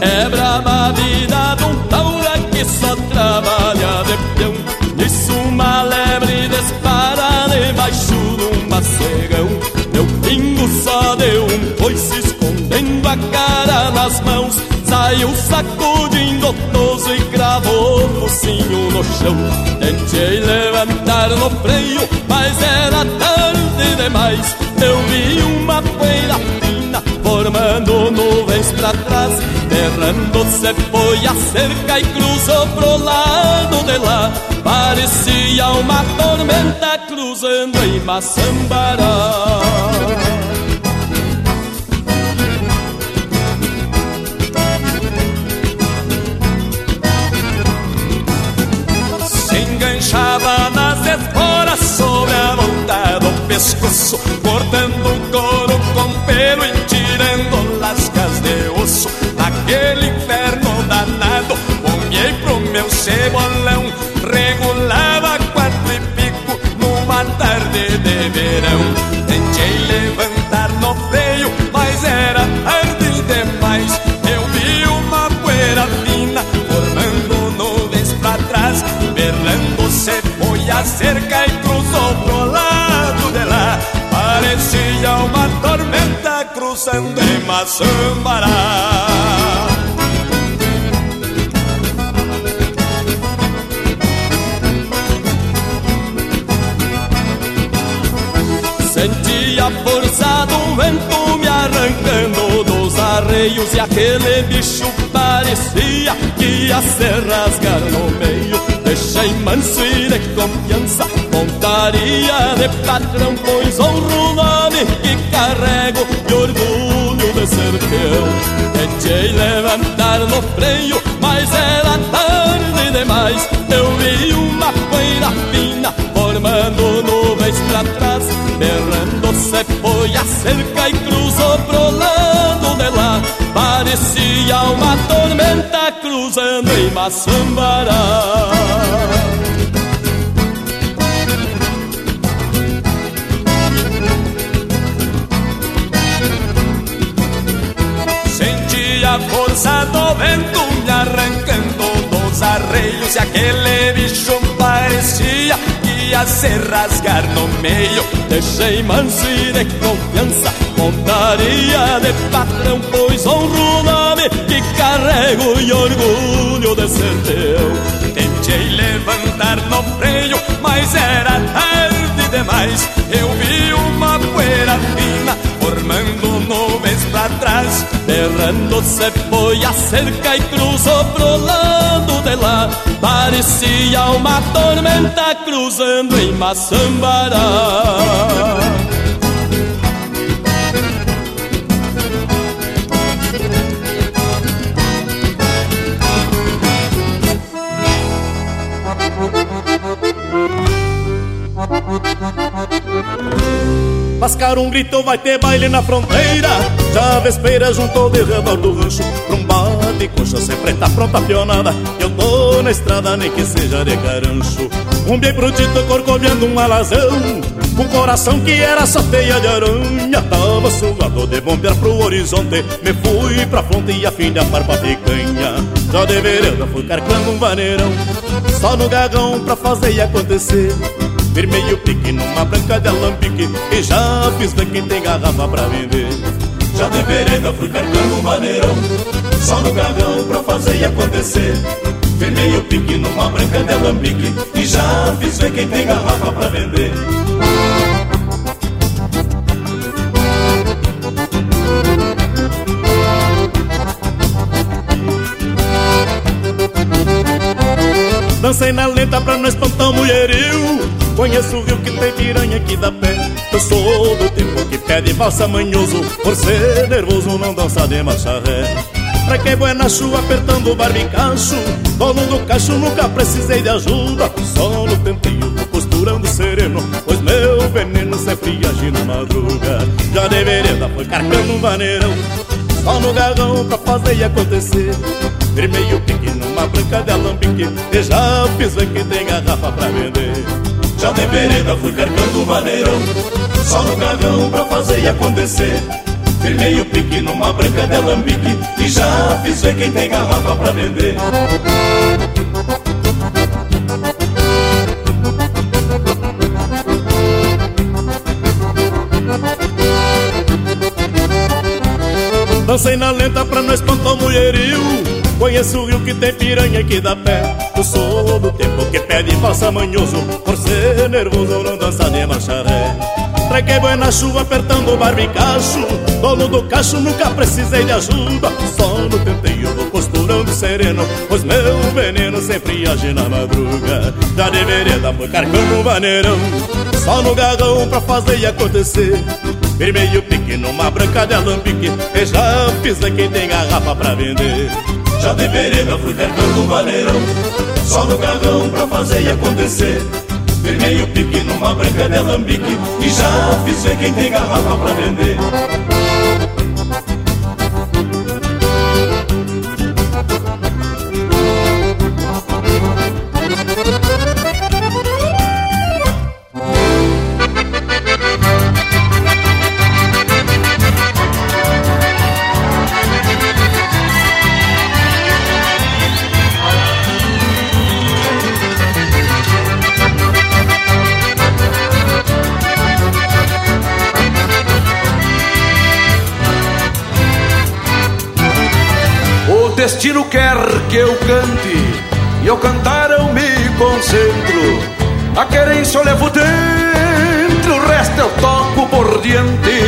É brava a vida de um taura que só trabalha de peão Nisso uma lebre dispara debaixo de um macegão Meu pingo só deu um coice escondendo a cara nas mãos Saiu sacudindo toso e cravou o focinho no chão. Tentei levantar no freio, mas era tarde demais. Eu vi uma poeira fina formando nuvens pra trás. Errando se foi a cerca e cruzou pro lado de lá. Parecia uma tormenta cruzando em Maçambará pescoço Cortando o couro com pelo e tirando lascas de osso. Naquele inferno danado, olhei pro meu cebolão Regulava quatro e pico numa tarde de verão. Tentei levantar no freio, mas era tarde demais. Eu vi uma poeira fina formando nuvens pra trás. Berrando se foi a cerca e em Maçambará Senti a força do vento me arrancando dos arreios E aquele bicho parecia que ia se rasgar no meio Deixei manso e de confiança. Montaria de patrão Pois honro o nome que carrego De orgulho teu Tentei levantar no freio Mas era tarde demais. Eu vi uma poeira fina Formando nuvens pra trás. Berrando se foi a cerca E cruzou pro lado de lá. Parecia uma tormenta cruzando em Maçambará Senti a força do vento me arrancando dos arreios E aquele bicho parecia que ia se rasgar no meio Deixei manso e de confiança Montaria de patrão, pois honro o nome que carrego e orgulho de ser teu Tentei levantar no freio, mas era tarde demais Eu vi uma poeira fina formando nuvens pra trás Berrando se foi a cerca e cruzou pro lado de lá. Parecia uma tormenta cruzando em Maçambará Mascar um grito, vai ter baile na fronteira. Já vespeira junto ao derredor do rancho. Pra um bate coxa sem preta pronta pionada. Eu tô na estrada nem que seja de carancho. Um bem brutito corcoviando um alazão. Um coração que era só teia de aranha. Tava sugado de bombear pro horizonte. Me fui pra fronte e a fim de farpa picanha. Já de vereda fui carcando um vaneirão. Só no gagão pra fazer acontecer Firmei o pique numa branca de alambique. E já fiz ver quem tem garrafa pra vender. Já de vereda fui carcando um maneirão. Só no gagão pra fazer acontecer. Vermelho pique numa branca de alambique. E já fiz ver quem tem garrafa pra vender. Dancei na lenta pra não espantar o mulherio Conheço o rio que tem piranha aqui da pé. Eu sou do tempo que pede valsa manhoso Por ser nervoso não dança de marcha ré Pra quem chuva apertando o barbicacho Dono do cacho nunca precisei de ajuda. Só no tempinho costurando sereno Pois meu veneno sempre age na madruga. Já deveria dar foi carcando um maneirão Só no garrão pra fazer acontecer. Vermelho pique numa branca de alambique E já fiz ver que tem garrafa pra vender Já de vereda fui carcando maneirão. Só no garrão pra fazer e acontecer. Firmei o pique numa branca de alambique E já fiz ver quem tem garrafa pra vender. Dancei na lenta pra não espantar o mulherio Conheço o rio que tem piranha que dá pé. Eu sou do tempo que pede valsa manhoso Por ser nervoso não dança de marcharé. Trequei boi na chuva apertando o barbicacho Dono do cacho nunca precisei de ajuda. Só no tenteio vou costurando sereno Pois meu veneno sempre age na madruga. Já deveria dar foi carcando o maneirão Só no garrão pra fazer acontecer. Vermelho pique numa branca de alambique E já fiz quem tem garrafa pra vender Já de vereda fui carcando um maneirão Só no garrão pra fazer acontecer. Vermelho pique numa branca de alambique. E já fiz ver quem tem garrafa pra vender que eu cante E ao cantar eu me concentro. A querência eu levo dentro O resto eu toco por diante.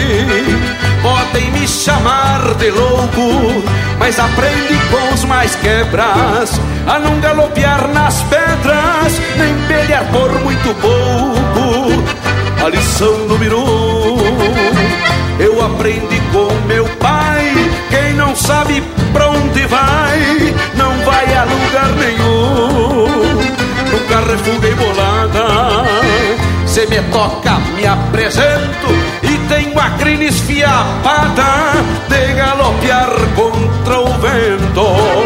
Podem me chamar de louco Mas aprende com os mais quebras A não galopear nas pedras Nem pelear por muito pouco. A lição número um aprendi com meu pai Quem não sabe pra onde vai, não vai a lugar nenhum. Nunca refuguei bolada, se me toca me apresento e tenho a crina esfiapada de galopear contra o vento.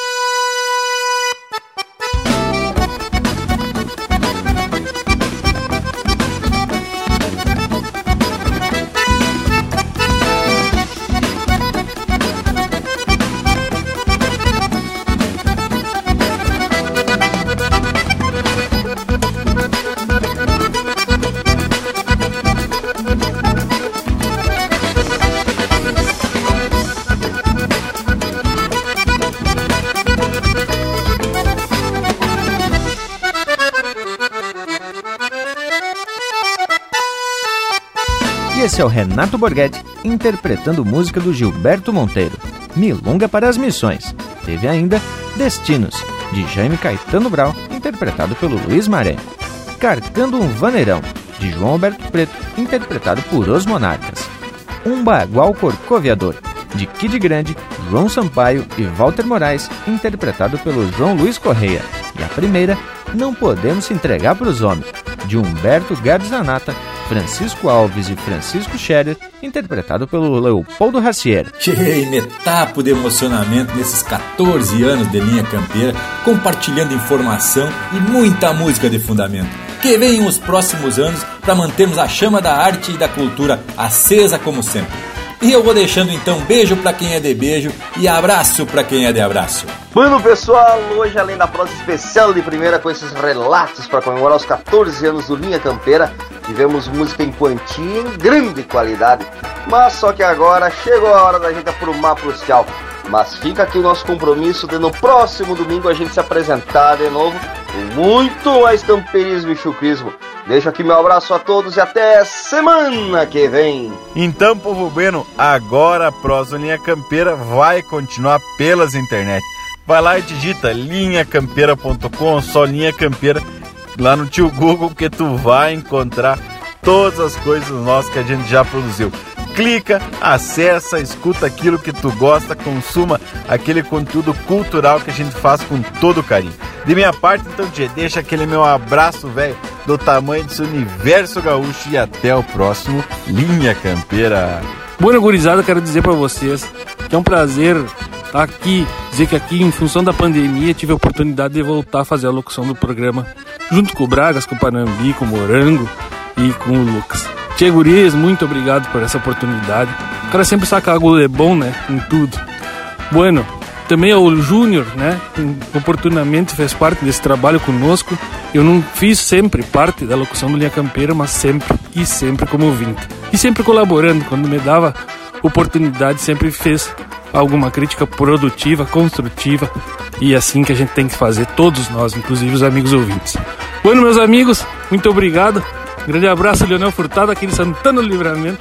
É o Renato Borghetti interpretando música do Gilberto Monteiro, Milonga para as Missões. Teve ainda Destinos, de Jaime Caetano Brau, interpretado pelo Luiz Maré. Carcando um Vaneirão, de João Alberto Preto, interpretado por Os Monarcas. Um Bagual Corcoviador, de Kid Grande, João Sampaio e Walter Moraes, interpretado pelo João Luiz Correia. E a primeira, Não Podemos Se Entregar para os Homens, de Humberto Garzanata, Francisco Alves e Francisco Scherer, interpretado pelo Leopoldo Racier. Cheguei metapo de emocionamento nesses 14 anos de linha campeira, compartilhando informação e muita música de fundamento. que venham os próximos anos para mantermos a chama da arte e da cultura acesa como sempre. E eu vou deixando então beijo para quem é de beijo e abraço para quem é de abraço. Bueno, pessoal, hoje além da prosa especial de primeira com esses relatos para comemorar os 14 anos do Linha Campeira, tivemos música em quantia em grande qualidade. Mas só que agora chegou a hora da gente aprumar pro tchau. Mas fica aqui o nosso compromisso de no próximo domingo a gente se apresentar de novo com muito mais campeirismo e chucrismo. Deixo aqui meu abraço a todos e até semana que vem. Então, povo bueno, agora a prosa Linha Campeira vai continuar pelas internet. Vai lá e digita linhacampeira.com, só linha campeira lá no tio Google que tu vai encontrar todas as coisas nossas que a gente já produziu clica, acessa, escuta aquilo que tu gosta, consuma aquele conteúdo cultural que a gente faz com todo carinho. De minha parte, então, te deixa aquele meu abraço, velho, do tamanho desse universo gaúcho e até o próximo Linha Campeira. Boa gurizada, quero dizer para vocês que é um prazer estar aqui, dizer que aqui, em função da pandemia, tive a oportunidade de voltar a fazer a locução do programa, junto com o Bragas, com o Panambi, com o Morango e com o Lucas. Tchê Gurias, muito obrigado por essa oportunidade. O cara sempre saca algo de bom, né? Em tudo. Bueno, também o Júnior, né? Oportunamente fez parte desse trabalho conosco. Eu não fiz sempre parte da locução do Linha Campeira, mas sempre e sempre como ouvinte. E sempre colaborando, quando me dava oportunidade, sempre fez alguma crítica produtiva, construtiva. E é assim que a gente tem que fazer, todos nós, inclusive os amigos ouvintes. Bueno, meus amigos, muito obrigado. Grande abraço, Leonel Furtado, aqui de Santana do Livramento.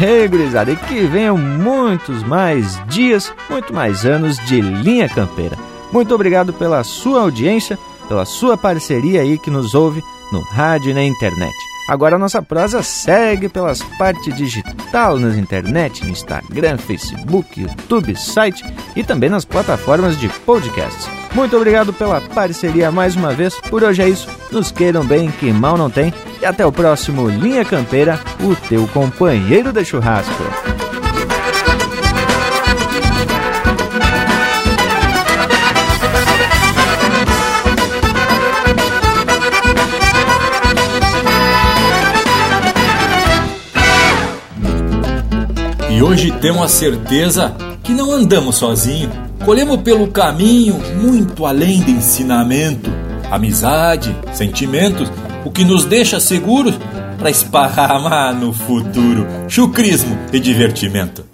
Hey, gurizada, e que venham muitos mais dias, muito mais anos de Linha Campeira. Muito obrigado pela sua audiência, pela sua parceria aí que nos ouve no rádio e na internet. Agora a nossa prosa segue pelas partes digital nas internet, no Instagram, Facebook, YouTube, site e também nas plataformas de podcasts. Muito obrigado pela parceria mais uma vez. Por hoje é isso. Nos queiram bem, que mal não tem. E até o próximo Linha Campeira, o teu companheiro de churrasco. E hoje temos a certeza que não andamos sozinhos. Colhemos pelo caminho muito além de ensinamento, amizade, sentimentos, o que nos deixa seguros para esparramar no futuro chucrismo e divertimento.